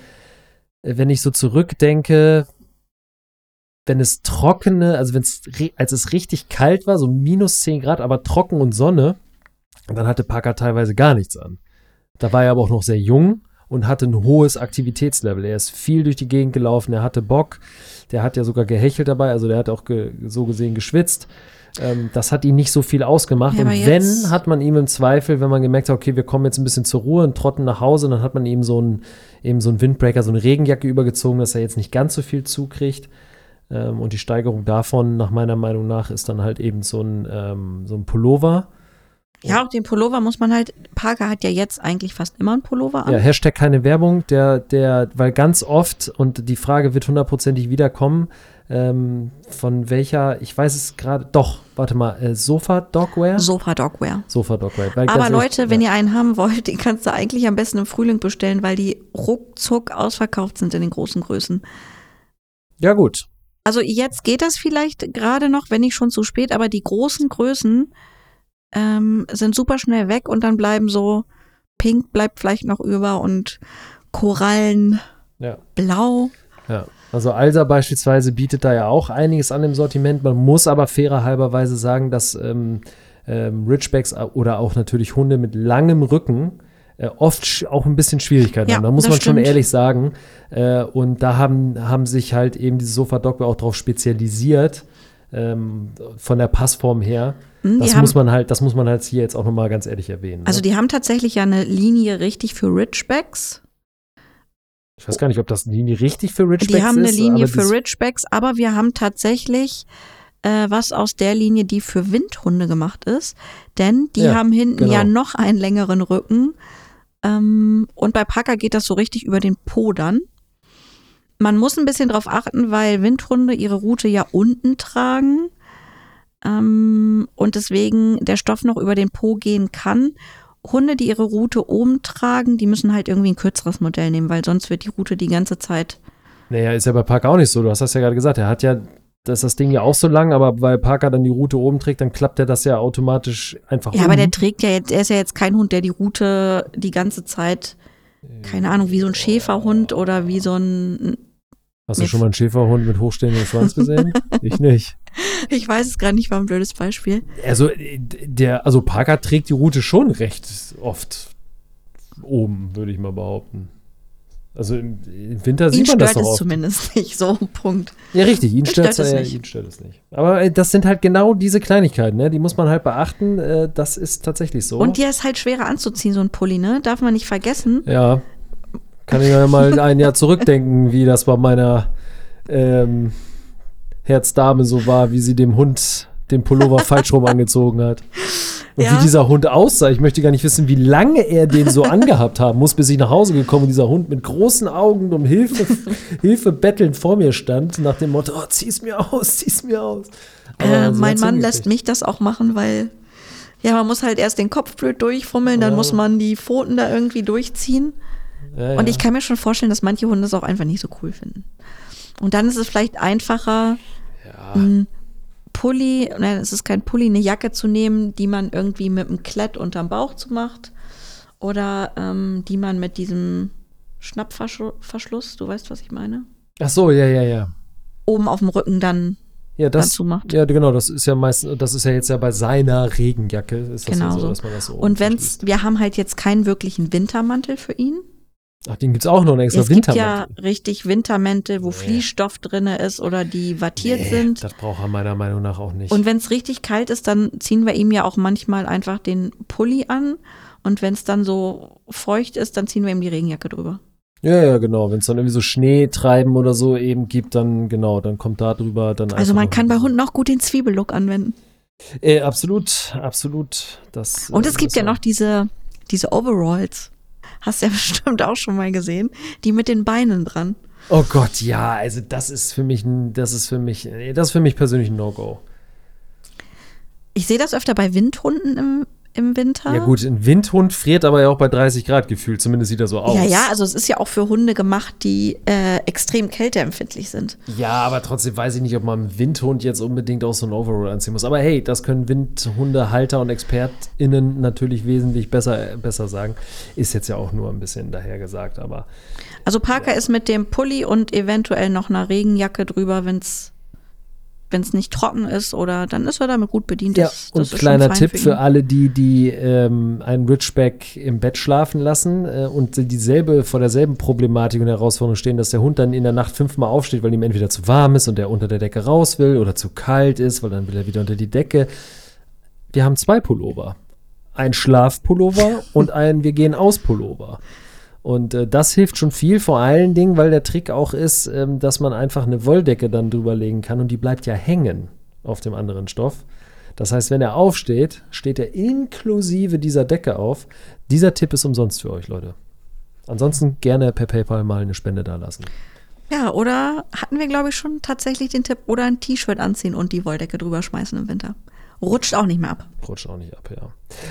äh, wenn ich so zurückdenke, wenn es trockene, also wenn es, als es richtig kalt war, so minus 10 Grad, aber trocken und Sonne, dann hatte Parker teilweise gar nichts an. Da war er aber auch noch sehr jung und hatte ein hohes Aktivitätslevel. Er ist viel durch die Gegend gelaufen, er hatte Bock, der hat ja sogar gehechelt dabei, also der hat auch ge so gesehen geschwitzt. Ähm, das hat ihn nicht so viel ausgemacht. Ja, und wenn, hat man ihm im Zweifel, wenn man gemerkt hat, okay, wir kommen jetzt ein bisschen zur Ruhe und trotten nach Hause, dann hat man ihm so einen, eben so einen Windbreaker, so eine Regenjacke übergezogen, dass er jetzt nicht ganz so viel zukriegt. Ähm, und die Steigerung davon, nach meiner Meinung nach, ist dann halt eben so ein, ähm, so ein Pullover. Ja, auch den Pullover muss man halt. Parker hat ja jetzt eigentlich fast immer einen Pullover an. Ja, Hashtag keine Werbung, der, der, weil ganz oft, und die Frage wird hundertprozentig wiederkommen, ähm, von welcher, ich weiß es gerade, doch, warte mal, äh, Sofa Dogwear? Sofa Dogwear. Sofa Dogwear. Weil Aber Leute, ehrlich, wenn ja. ihr einen haben wollt, den kannst du eigentlich am besten im Frühling bestellen, weil die ruckzuck ausverkauft sind in den großen Größen. Ja, gut. Also jetzt geht das vielleicht gerade noch, wenn nicht schon zu spät, aber die großen Größen ähm, sind super schnell weg und dann bleiben so Pink bleibt vielleicht noch über und Korallen, Ja. Blau. Ja, also Alsa beispielsweise bietet da ja auch einiges an dem Sortiment. Man muss aber fairer halberweise sagen, dass ähm, ähm, Ridgebacks oder auch natürlich Hunde mit langem Rücken äh, oft auch ein bisschen Schwierigkeiten Ja, haben. Da muss man schon stimmt. ehrlich sagen. Äh, und da haben, haben sich halt eben diese Sofa Dogwear auch drauf spezialisiert. Ähm, von der Passform her. Hm, Das muss haben, man halt, das muss man halt hier jetzt auch nochmal ganz ehrlich erwähnen. also ne? die haben tatsächlich ja eine Linie richtig für Ridgebacks. Ich weiß gar nicht, ob das Linie richtig für Ridgebacks ist. Die haben eine Linie für Ridgebacks, aber wir haben tatsächlich äh, was aus der Linie, die für Windhunde gemacht ist. Denn die Ja, haben hinten genau. ja noch einen längeren Rücken. Ähm, und bei Packer geht das so richtig über den Po dann. Man muss ein bisschen drauf achten, weil Windhunde ihre Rute ja unten tragen. Ähm, und deswegen der Stoff noch über den Po gehen kann. Hunde, die ihre Rute oben tragen, die müssen halt irgendwie ein kürzeres Modell nehmen, weil sonst wird die Rute die ganze Zeit Naja, ist ja bei Parker auch nicht so. Du hast das ja gerade gesagt. Er hat ja, das ist das Ding ja auch so lang, aber weil Parker dann die Route oben trägt, dann klappt er das ja automatisch einfach Ja, um. aber der trägt ja jetzt, er ist ja jetzt kein Hund, der die Route die ganze Zeit, keine Ahnung, wie so ein Schäferhund oder wie so ein, Hast du schon mal einen Schäferhund mit hochstehendem Schwanz gesehen? ich nicht. Ich weiß es gerade nicht, war ein blödes Beispiel. Also, äh, der, also Parker trägt die Route schon recht oft oben, würde ich mal behaupten. Also im, im Winter Ihn sieht man das stört doch es oft. zumindest nicht, so, Punkt. Ja, richtig, ihn Ihn stört stört es äh, nicht. ihn stört es nicht. Aber äh, das sind halt genau diese Kleinigkeiten, ne? Die muss man halt beachten. Äh, das ist tatsächlich so. Und der ist halt schwerer anzuziehen, so ein Pulli, ne? Darf man nicht vergessen. Ja. Kann ich ja mal ein Jahr zurückdenken, wie das bei meiner ähm, Herzdame so war, wie sie dem Hund den Pullover falsch rum angezogen hat. Und Ja. wie dieser Hund aussah. Ich möchte gar nicht wissen, wie lange er den so angehabt haben muss, bis ich nach Hause gekommen und dieser Hund mit großen Augen um Hilfe, Hilfe bettelnd vor mir stand, nach dem Motto, oh, zieh's mir aus, zieh's mir aus. Äh, mein Mann lässt mich das auch machen, weil ja, man muss halt erst den Kopf blöd durchfummeln, dann Ja. muss man die Pfoten da irgendwie durchziehen. Ja, ja. Und ich kann mir schon vorstellen, dass manche Hunde es auch einfach nicht so cool finden. Und dann ist es vielleicht einfacher, einen Pulli, nein, es ist kein Pulli, eine Jacke zu nehmen, die man irgendwie mit einem Klett unterm Bauch zu macht. Oder ähm, die man mit diesem Schnappverschluss, du weißt, was ich meine, Ach so, ja, ja, ja. oben auf dem Rücken dann Ja, das, dazu macht. ja, genau, das ist ja meistens, das ist ja jetzt ja bei seiner Regenjacke, ist das Genau ja so, so. dass man das so Und wenn's, wir haben halt jetzt keinen wirklichen Wintermantel für ihn. Ach, den gibt's auch noch einen extra es gibt ja Wintermantel. richtig Wintermäntel, wo Nee. Fließstoff drinne ist oder die wattiert Nee, sind. Das braucht er meiner Meinung nach auch nicht. Und wenn es richtig kalt ist, dann ziehen wir ihm ja auch manchmal einfach den Pulli an. Und wenn es dann so feucht ist, dann ziehen wir ihm die Regenjacke drüber. ja, ja, genau. Wenn es dann irgendwie so Schneetreiben oder so eben gibt, dann genau, dann kommt da drüber dann Also man kann bei Hunden auch gut den Zwiebellook anwenden. Äh, absolut, absolut. Das, Und äh, es gibt ist ja noch diese, diese Overalls. Hast du ja bestimmt auch schon mal gesehen. Die mit den Beinen dran. Oh Gott, ja, also das ist für mich, das ist für mich, das ist für mich persönlich ein No-Go. Ich sehe das öfter bei Windhunden im, im Winter. Ja gut, ein Windhund friert aber ja auch bei 30 Grad gefühlt, zumindest sieht er so aus. Ja, ja, also es ist ja auch für Hunde gemacht, die äh, extrem kälteempfindlich sind. Ja, aber trotzdem weiß ich nicht, ob man einem Windhund jetzt unbedingt auch so ein Overall anziehen muss. Aber hey, das können Windhundehalter und ExpertInnen natürlich wesentlich besser, besser sagen. Ist jetzt ja auch nur ein bisschen dahergesagt, aber Also Parker ist mit dem Pulli und eventuell noch einer Regenjacke drüber, wenn es nicht trocken ist oder dann ist er damit gut bedient. Ja, Das- das und kleiner Tipp ihn. für alle, die, die ähm, einen Ridgeback im Bett schlafen lassen äh, und dieselbe, vor derselben Problematik und Herausforderung stehen, dass der Hund dann in der Nacht fünfmal aufsteht, weil ihm entweder zu warm ist und er unter der Decke raus will oder zu kalt ist, weil dann will er wieder unter die Decke. Wir haben zwei Pullover. Ein Schlafpullover und ein Wir gehen aus Pullover. Und äh, das hilft schon viel, vor allen Dingen, weil der Trick auch ist, ähm, dass man einfach eine Wolldecke dann drüber legen kann und die bleibt ja hängen auf dem anderen Stoff. Das heißt, wenn er aufsteht, steht er inklusive dieser Decke auf. Dieser Tipp ist umsonst für euch, Leute. Ansonsten gerne per PayPal mal eine Spende da lassen. Ja, oder hatten wir, glaube ich, schon tatsächlich den Tipp, oder ein T-Shirt anziehen und die Wolldecke drüber schmeißen im Winter. Rutscht auch nicht mehr ab. Rutscht auch nicht ab, ja.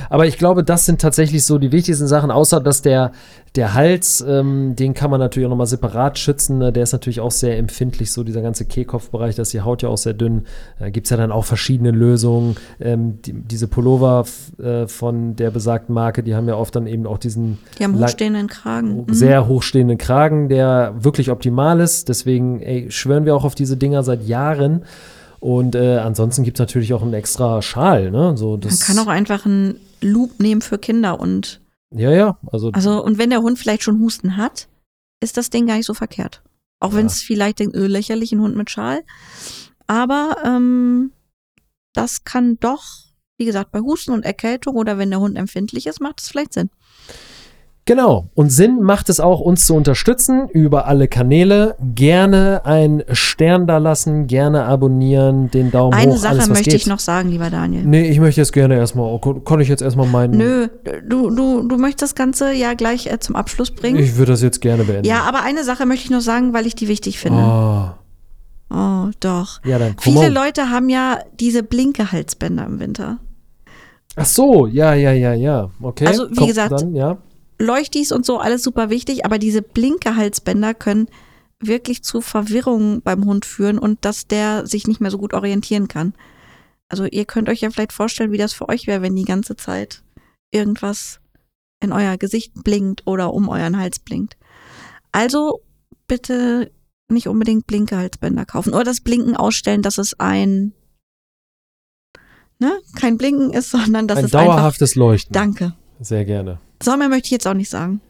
Aber ich glaube, das sind tatsächlich so die wichtigsten Sachen, außer dass der, der Hals, ähm, den kann man natürlich auch nochmal separat schützen. ne? Der ist natürlich auch sehr empfindlich, so dieser ganze Kehlkopfbereich, da ist die Haut ja auch sehr dünn. Da gibt es ja dann auch verschiedene Lösungen. Ähm, die, diese Pullover äh, von der besagten Marke, die haben ja oft dann eben auch diesen Die haben hochstehenden Kragen. Mhm. sehr hochstehenden Kragen, der wirklich optimal ist. Deswegen ey, schwören wir auch auf diese Dinger seit Jahren. Und äh, ansonsten gibt es natürlich auch einen extra Schal. Ne? So, Man kann auch einfach einen Loop nehmen für Kinder und Ja, ja. Also, also und wenn der Hund vielleicht schon Husten hat, ist das Ding gar nicht so verkehrt. Auch wenn Ja. es vielleicht denkt, öh, lächerlich, ein Hund mit Schal. Aber ähm, das kann doch, wie gesagt, bei Husten und Erkältung oder wenn der Hund empfindlich ist, macht es vielleicht Sinn. Genau. Und Sinn macht es auch, uns zu unterstützen über alle Kanäle. Gerne einen Stern da lassen, gerne abonnieren, den Daumen Eine hoch, Sache alles, was möchte geht. ich noch sagen, lieber Daniel. Nee, ich möchte jetzt gerne erstmal, oh, kann ich jetzt erstmal meinen. Nö, du, du, du möchtest das Ganze ja gleich äh, zum Abschluss bringen. Ich würde das jetzt gerne beenden. ja, aber eine Sache möchte ich noch sagen, weil ich die wichtig finde. Oh, Oh, doch. ja, dann Viele promote. Leute haben ja diese Blinke-Halsbänder im Winter. Ach so, ja, ja, ja, ja. Okay. Also, wie Komm, gesagt, Dann, ja. Leuchtis und so, alles super wichtig, aber diese Blinke-Halsbänder können wirklich zu Verwirrung beim Hund führen und dass der sich nicht mehr so gut orientieren kann. Also ihr könnt euch ja vielleicht vorstellen, wie das für euch wäre, wenn die ganze Zeit irgendwas in euer Gesicht blinkt oder um euren Hals blinkt. Also bitte nicht unbedingt Blinke-Halsbänder kaufen oder das Blinken ausstellen, dass es ein ne, kein Blinken ist, sondern dass Ein es einfach dauerhaftes Leuchten. Danke. Sehr gerne. So mehr möchte ich jetzt auch nicht sagen.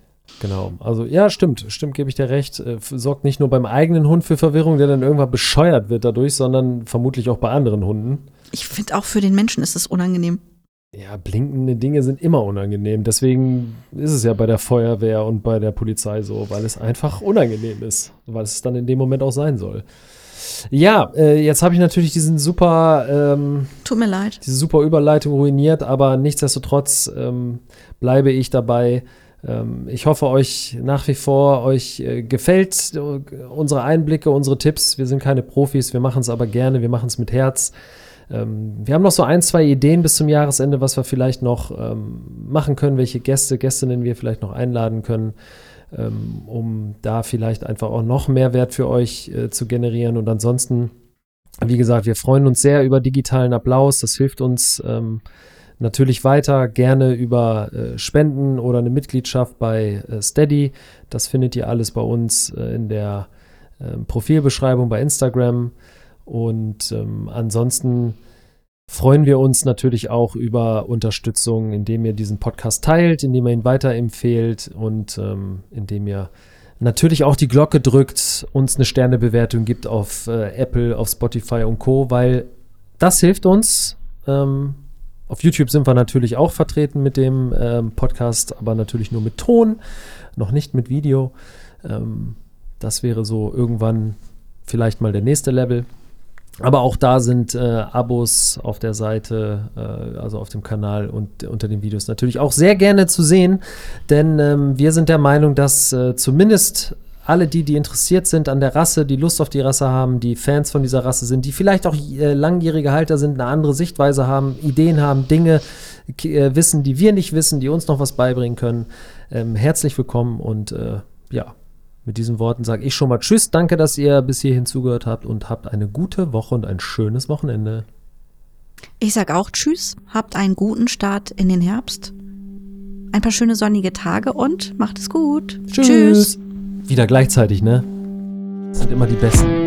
Genau. Also, ja, stimmt. Stimmt, gebe ich dir recht. Äh, sorgt nicht nur beim eigenen Hund für Verwirrung, der dann irgendwann bescheuert wird dadurch, sondern vermutlich auch bei anderen Hunden. Ich finde auch für den Menschen ist es unangenehm. Ja, blinkende Dinge sind immer unangenehm. Deswegen ist es ja bei der Feuerwehr und bei der Polizei so, weil es einfach unangenehm ist, weil es dann in dem Moment auch sein soll. Ja, äh, jetzt habe ich natürlich diesen super, ähm, Tut mir leid. diese super Überleitung ruiniert, aber nichtsdestotrotz ähm, bleibe ich dabei. Ähm, ich hoffe, euch nach wie vor euch äh, gefällt äh, unsere Einblicke, unsere Tipps. Wir sind keine Profis, wir machen es aber gerne, wir machen es mit Herz. Ähm, wir haben noch so ein, zwei Ideen bis zum Jahresende, was wir vielleicht noch ähm, machen können, welche Gäste, Gästinnen wir vielleicht noch einladen können, ähm, um da vielleicht einfach auch noch mehr Wert für euch äh, zu generieren. Und ansonsten, wie gesagt, wir freuen uns sehr über digitalen Applaus. Das hilft uns ähm, natürlich weiter. Gerne über äh, Spenden oder eine Mitgliedschaft bei äh, Steady. Das findet ihr alles bei uns äh, in der ähm, Profilbeschreibung bei Instagram. Und ähm, ansonsten freuen wir uns natürlich auch über Unterstützung, indem ihr diesen Podcast teilt, indem ihr ihn weiterempfehlt und ähm, indem ihr natürlich auch die Glocke drückt, uns eine Sternebewertung gibt auf äh, Apple, auf Spotify und Co., weil das hilft uns. Ähm, auf YouTube sind wir natürlich auch vertreten mit dem ähm, Podcast, aber natürlich nur mit Ton, noch nicht mit Video. Ähm, das wäre so irgendwann vielleicht mal der nächste Level. Aber auch da sind äh, Abos auf der Seite, äh, also auf dem Kanal und unter den Videos natürlich auch sehr gerne zu sehen, denn ähm, wir sind der Meinung, dass äh, zumindest alle die, die interessiert sind an der Rasse, die Lust auf die Rasse haben, die Fans von dieser Rasse sind, die vielleicht auch äh, langjährige Halter sind, eine andere Sichtweise haben, Ideen haben, Dinge äh, wissen, die wir nicht wissen, die uns noch was beibringen können. Ähm, herzlich willkommen und äh, ja, mit diesen Worten sage ich schon mal Tschüss. Danke, dass ihr bis hierhin zugehört habt und habt eine gute Woche und ein schönes Wochenende. Ich sage auch Tschüss, habt einen guten Start in den Herbst, ein paar schöne sonnige Tage und macht es gut. Tschüss. Tschüss. Wieder gleichzeitig, ne? Das sind immer die Besten.